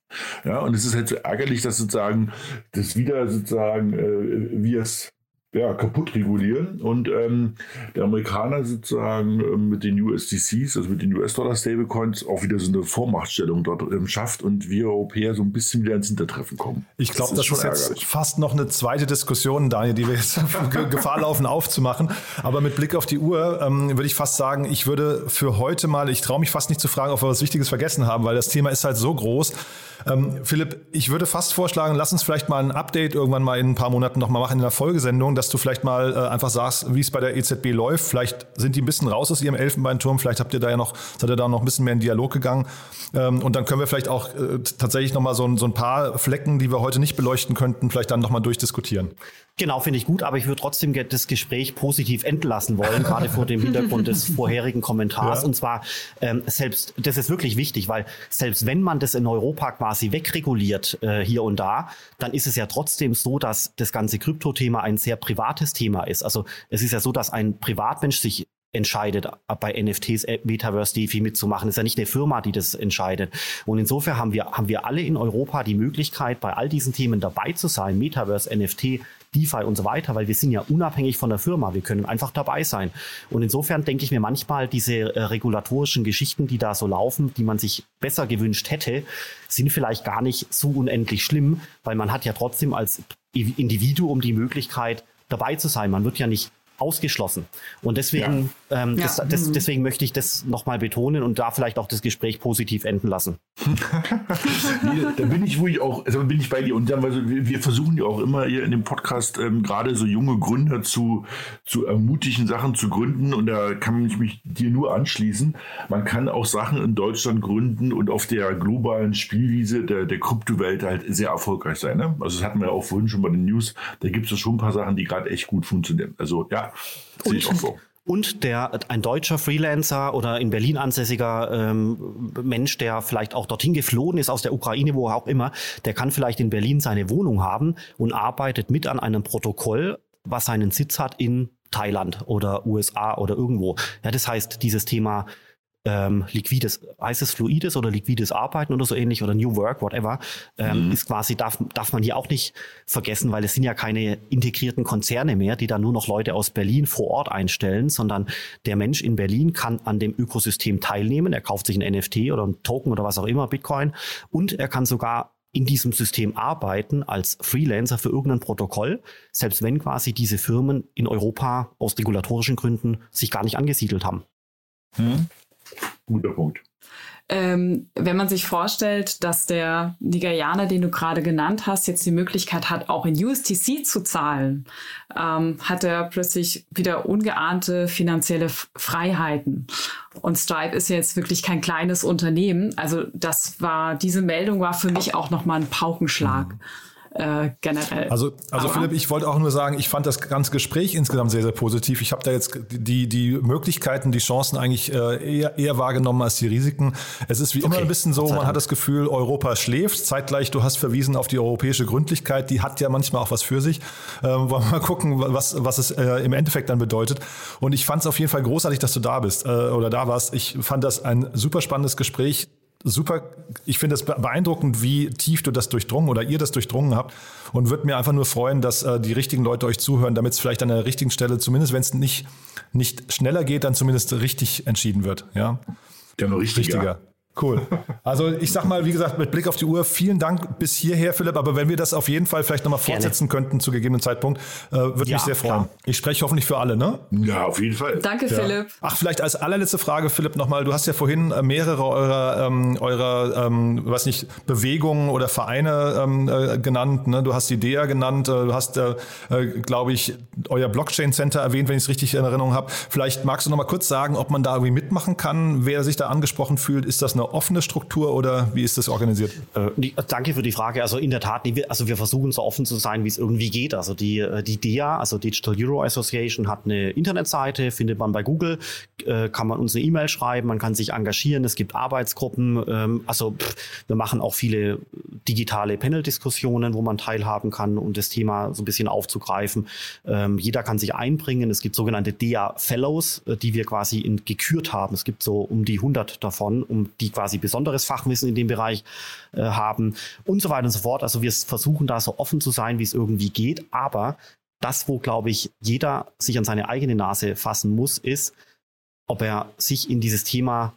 Ja, und es ist halt so ärgerlich, dass sozusagen das wieder sozusagen, äh, wir es ja, kaputt regulieren. Und ähm, der Amerikaner sozusagen ähm, mit den USDCs, also mit den US-Dollar-Stablecoins, auch wieder so eine Vormachtstellung dort ähm, schafft und wir Europäer so ein bisschen wieder ins Hintertreffen kommen. Ich glaube, das, ist, das ist jetzt fast noch eine zweite Diskussion, Daniel, die wir jetzt Gefahr laufen aufzumachen. Aber mit Blick auf die Uhr ähm, würde ich fast sagen, ich würde für heute mal, ich traue mich fast nicht zu fragen, ob wir was Wichtiges vergessen haben, weil das Thema ist halt so groß. Ähm, Philipp, ich würde fast vorschlagen, lass uns vielleicht mal ein Update irgendwann mal in ein paar Monaten nochmal machen in der Folgesendung, dass du vielleicht mal äh, einfach sagst, wie es bei der EZB läuft. Vielleicht sind die ein bisschen raus aus ihrem Elfenbeinturm, vielleicht habt ihr da ja noch, seid ihr da noch ein bisschen mehr in Dialog gegangen. Ähm, und dann können wir vielleicht auch äh, tatsächlich nochmal so, so ein paar Flecken, die wir heute nicht beleuchten könnten, vielleicht dann nochmal durchdiskutieren. Genau, finde ich gut, aber ich würde trotzdem das Gespräch positiv entlassen wollen, gerade vor dem Hintergrund des vorherigen Kommentars. Ja. Und zwar ähm, selbst, das ist wirklich wichtig, weil selbst wenn man das in Europa quasi wegreguliert äh, hier und da, dann ist es ja trotzdem so, dass das ganze Kryptothema ein sehr privates Thema ist. Also es ist ja so, dass ein Privatmensch sich entscheidet, bei NFTs äh, Metaverse DeFi mitzumachen. Es ist ja nicht eine Firma, die das entscheidet. Und insofern haben wir, haben wir alle in Europa die Möglichkeit, bei all diesen Themen dabei zu sein. Metaverse, NFT, DeFi und so weiter, weil wir sind ja unabhängig von der Firma. Wir können einfach dabei sein. Und insofern denke ich mir manchmal, diese äh, regulatorischen Geschichten, die da so laufen, die man sich besser gewünscht hätte, sind vielleicht gar nicht so unendlich schlimm, weil man hat ja trotzdem als Individuum die Möglichkeit, dabei zu sein. Man wird ja nicht ausgeschlossen. Und deswegen, ja. Ähm, das, das, mhm. deswegen möchte ich das nochmal betonen und da vielleicht auch das Gespräch positiv enden lassen. nee, da bin ich ruhig auch, also bin ich bei dir. Und dann, also wir, wir versuchen ja auch immer hier in dem Podcast ähm, gerade so junge Gründer zu, zu ermutigen, Sachen zu gründen. Und da kann ich mich dir nur anschließen. Man kann auch Sachen in Deutschland gründen und auf der globalen Spielwiese der, der Kryptowelt halt sehr erfolgreich sein. Ne? Also das hatten wir auch vorhin schon bei den News. Da gibt es schon ein paar Sachen, die gerade echt gut funktionieren. Also ja, sehe ich auch so. Und der, ein deutscher Freelancer oder in Berlin ansässiger ähm, Mensch, der vielleicht auch dorthin geflohen ist, aus der Ukraine, wo auch immer, der kann vielleicht in Berlin seine Wohnung haben und arbeitet mit an einem Protokoll, was seinen Sitz hat in Thailand oder USA oder irgendwo. Ja, das heißt, dieses Thema ähm, liquides, heißt es fluides oder liquides Arbeiten oder so ähnlich oder New Work, whatever, ähm, mhm. ist quasi, darf, darf man hier auch nicht vergessen, weil es sind ja keine integrierten Konzerne mehr, die da nur noch Leute aus Berlin vor Ort einstellen, sondern der Mensch in Berlin kann an dem Ökosystem teilnehmen. Er kauft sich ein NFT oder ein Token oder was auch immer, Bitcoin, und er kann sogar in diesem System arbeiten als Freelancer für irgendein Protokoll, selbst wenn quasi diese Firmen in Europa aus regulatorischen Gründen sich gar nicht angesiedelt haben. Hm. Guter Punkt. Ähm, wenn man sich vorstellt, dass der Nigerianer, den du gerade genannt hast, jetzt die Möglichkeit hat, auch in USTC zu zahlen, ähm, hat er plötzlich wieder ungeahnte finanzielle Freiheiten. Und Stripe ist jetzt wirklich kein kleines Unternehmen. Also das war, diese Meldung war für mich auch nochmal ein Paukenschlag. Mhm äh, generell. Also, also Aber Philipp, ich wollte auch nur sagen, ich fand das ganze Gespräch insgesamt sehr, sehr positiv. Ich habe da jetzt die, die Möglichkeiten, die Chancen eigentlich äh, eher, eher wahrgenommen als die Risiken. Es ist wie okay. immer ein bisschen so, man hat das Gefühl, Europa schläft. Zeitgleich, du hast verwiesen auf die europäische Gründlichkeit, die hat ja manchmal auch was für sich. Ähm, wollen wir mal gucken, was, was es äh, im Endeffekt dann bedeutet. Und ich fand es auf jeden Fall großartig, dass du da bist äh, oder da warst. Ich fand das ein super spannendes Gespräch super, ich finde es beeindruckend, wie tief du das durchdrungen oder ihr das durchdrungen habt und würde mir einfach nur freuen, dass äh, die richtigen Leute euch zuhören, damit es vielleicht an der richtigen Stelle, zumindest wenn es nicht, nicht schneller geht, dann zumindest richtig entschieden wird. Ja, ja nur richtiger. richtiger. Cool. Also ich sag mal, wie gesagt, mit Blick auf die Uhr, vielen Dank bis hierher, Philipp. Aber wenn wir das auf jeden Fall vielleicht nochmal fortsetzen könnten zu gegebenem Zeitpunkt, äh, würde ja, mich sehr freuen. Klar. Ich spreche hoffentlich für alle, ne? Ja, auf jeden Fall. Danke, ja. Philipp. Ach, vielleicht als allerletzte Frage, Philipp, nochmal. Du hast ja vorhin äh, mehrere eurer, ähm, eurer ähm, weiß nicht, Bewegungen oder Vereine ähm, äh, genannt. Ne? Du hast die DEA genannt. Äh, du hast, äh, äh, glaube ich, euer Blockchain Center erwähnt, wenn ich es richtig in Erinnerung habe. Vielleicht magst du nochmal kurz sagen, ob man da irgendwie mitmachen kann, wer sich da angesprochen fühlt. Ist das eine offene Struktur? oder wie ist das organisiert? Äh, danke für die Frage. Also in der Tat, die, also wir versuchen so offen zu sein, wie es irgendwie geht. Also die, äh, die DEA, also Digital Euro Association, hat eine Internetseite, findet man bei Google, äh, kann man uns eine E-Mail schreiben, man kann sich engagieren, es gibt Arbeitsgruppen. Ähm, also pff, wir machen auch viele digitale Panel-Diskussionen, wo man teilhaben kann, um das Thema so ein bisschen aufzugreifen. Ähm, jeder kann sich einbringen. Es gibt sogenannte DEA Fellows, äh, die wir quasi in, gekürt haben. Es gibt so um die 100 davon, um die quasi besonderes Fach Fachwissen in dem Bereich äh, haben und so weiter und so fort. Also wir versuchen da so offen zu sein, wie es irgendwie geht. Aber das, wo, glaube ich, jeder sich an seine eigene Nase fassen muss, ist, ob er sich in dieses Thema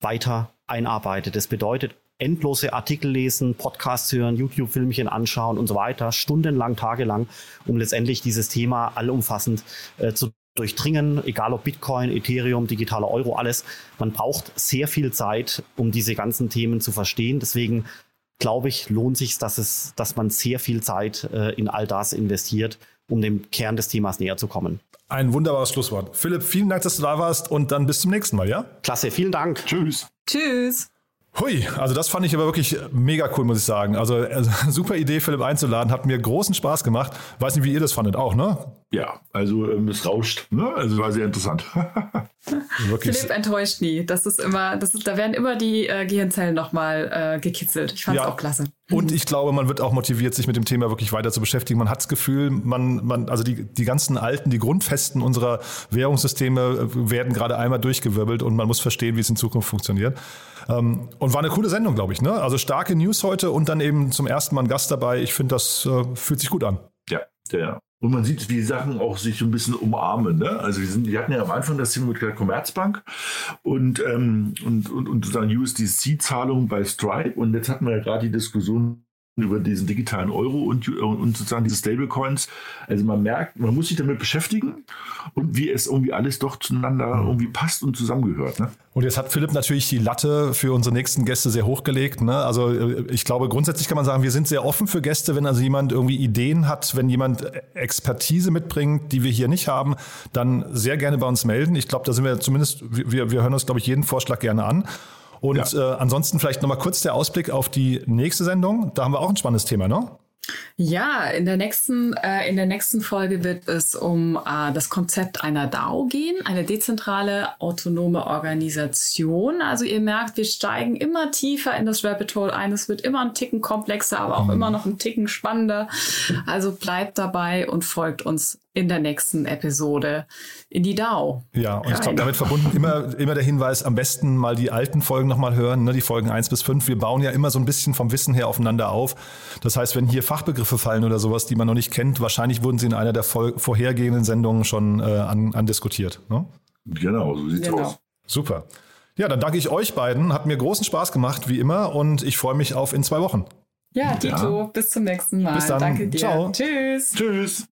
weiter einarbeitet. Das bedeutet, endlose Artikel lesen, Podcasts hören, YouTube-Filmchen anschauen und so weiter, stundenlang, tagelang, um letztendlich dieses Thema allumfassend äh, zu durchdringen, egal ob Bitcoin, Ethereum, digitaler Euro, alles. Man braucht sehr viel Zeit, um diese ganzen Themen zu verstehen. Deswegen glaube ich, lohnt sich, dass es, dass man sehr viel Zeit äh, in all das investiert, um dem Kern des Themas näher zu kommen. Ein wunderbares Schlusswort. Philipp, vielen Dank, dass du da warst und dann bis zum nächsten Mal, ja? Klasse, vielen Dank. Tschüss. Tschüss. Hui, also das fand ich aber wirklich mega cool, muss ich sagen. Also, also super Idee, Philipp einzuladen, hat mir großen Spaß gemacht. Weiß nicht, wie ihr das fandet, auch, ne? Ja, also ähm, es rauscht, ne? Also war sehr interessant. Philipp enttäuscht nie. Das ist immer, das ist, da werden immer die äh, Gehirnzellen nochmal äh, gekitzelt. Ich fand es ja. auch klasse. Und ich glaube, man wird auch motiviert, sich mit dem Thema wirklich weiter zu beschäftigen. Man hat das Gefühl, man, man, also die, die ganzen alten, die Grundfesten unserer Währungssysteme äh, werden gerade einmal durchgewirbelt und man muss verstehen, wie es in Zukunft funktioniert. Ähm, und war eine coole Sendung, glaube ich. Ne? Also starke News heute und dann eben zum ersten Mal ein Gast dabei. Ich finde, das äh, fühlt sich gut an. Ja, ja. Und man sieht, wie Sachen auch sich so ein bisschen umarmen. Ne? Also wir, sind, wir hatten ja am Anfang das Thema mit der Commerzbank und, ähm, und, und, und sozusagen USDC-Zahlungen bei Stripe. Und jetzt hatten wir ja gerade die Diskussion über diesen digitalen Euro und, und sozusagen diese Stablecoins. Also man merkt, man muss sich damit beschäftigen und wie es irgendwie alles doch zueinander mhm. irgendwie passt und zusammengehört. Ne? Und jetzt hat Philipp natürlich die Latte für unsere nächsten Gäste sehr hochgelegt. Ne? Also äh, ich glaube, grundsätzlich kann man sagen, wir sind sehr offen für Gäste. Wenn also jemand irgendwie Ideen hat, wenn jemand Expertise mitbringt, die wir hier nicht haben, dann sehr gerne bei uns melden. Ich glaube, da sind wir zumindest, wir, wir hören uns, glaube ich, jeden Vorschlag gerne an. Und ja. äh, ansonsten vielleicht nochmal kurz der Ausblick auf die nächste Sendung. Da haben wir auch ein spannendes Thema, ne? Ja, in der nächsten, äh, in der nächsten Folge wird es um äh, das Konzept einer DAO gehen, eine dezentrale autonome Organisation. Also ihr merkt, wir steigen immer tiefer in das Rabbit Hole ein. Es wird immer ein Ticken komplexer, aber auch mhm. immer noch ein Ticken spannender. Also bleibt dabei und folgt uns in der nächsten Episode in die DAO. Ja, und ich glaube, damit verbunden immer, immer der Hinweis, am besten mal die alten Folgen nochmal hören, ne, die Folgen 1 bis 5. Wir bauen ja immer so ein bisschen vom Wissen her aufeinander auf. Das heißt, wenn hier Fachbegriffe fallen oder sowas, die man noch nicht kennt, wahrscheinlich wurden sie in einer der vorhergehenden Sendungen schon äh, an, andiskutiert. Ne? Genau, so sieht's genau. aus. Super. Ja, dann danke ich euch beiden. Hat mir großen Spaß gemacht, wie immer, und ich freue mich auf in zwei Wochen. Ja, Tito, ja. bis zum nächsten Mal. Bis dann. Danke dir. Ciao. Tschüss. Tschüss.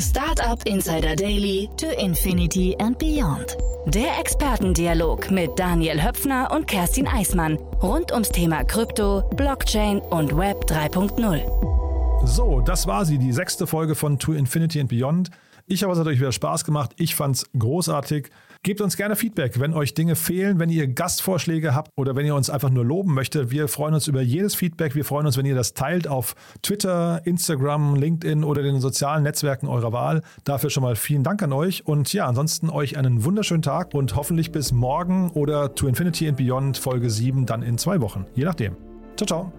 Startup Insider Daily to Infinity and Beyond. Der Expertendialog mit Daniel Höpfner und Kerstin Eismann rund ums Thema Krypto, Blockchain und Web 3.0. So, das war sie, die sechste Folge von To Infinity and Beyond. Ich habe es natürlich wieder Spaß gemacht. Ich fand es großartig. Gebt uns gerne Feedback, wenn euch Dinge fehlen, wenn ihr Gastvorschläge habt oder wenn ihr uns einfach nur loben möchtet. Wir freuen uns über jedes Feedback. Wir freuen uns, wenn ihr das teilt auf Twitter, Instagram, LinkedIn oder den sozialen Netzwerken eurer Wahl. Dafür schon mal vielen Dank an euch. Und ja, ansonsten euch einen wunderschönen Tag und hoffentlich bis morgen oder to Infinity and Beyond Folge 7 dann in zwei Wochen. Je nachdem. Ciao, ciao.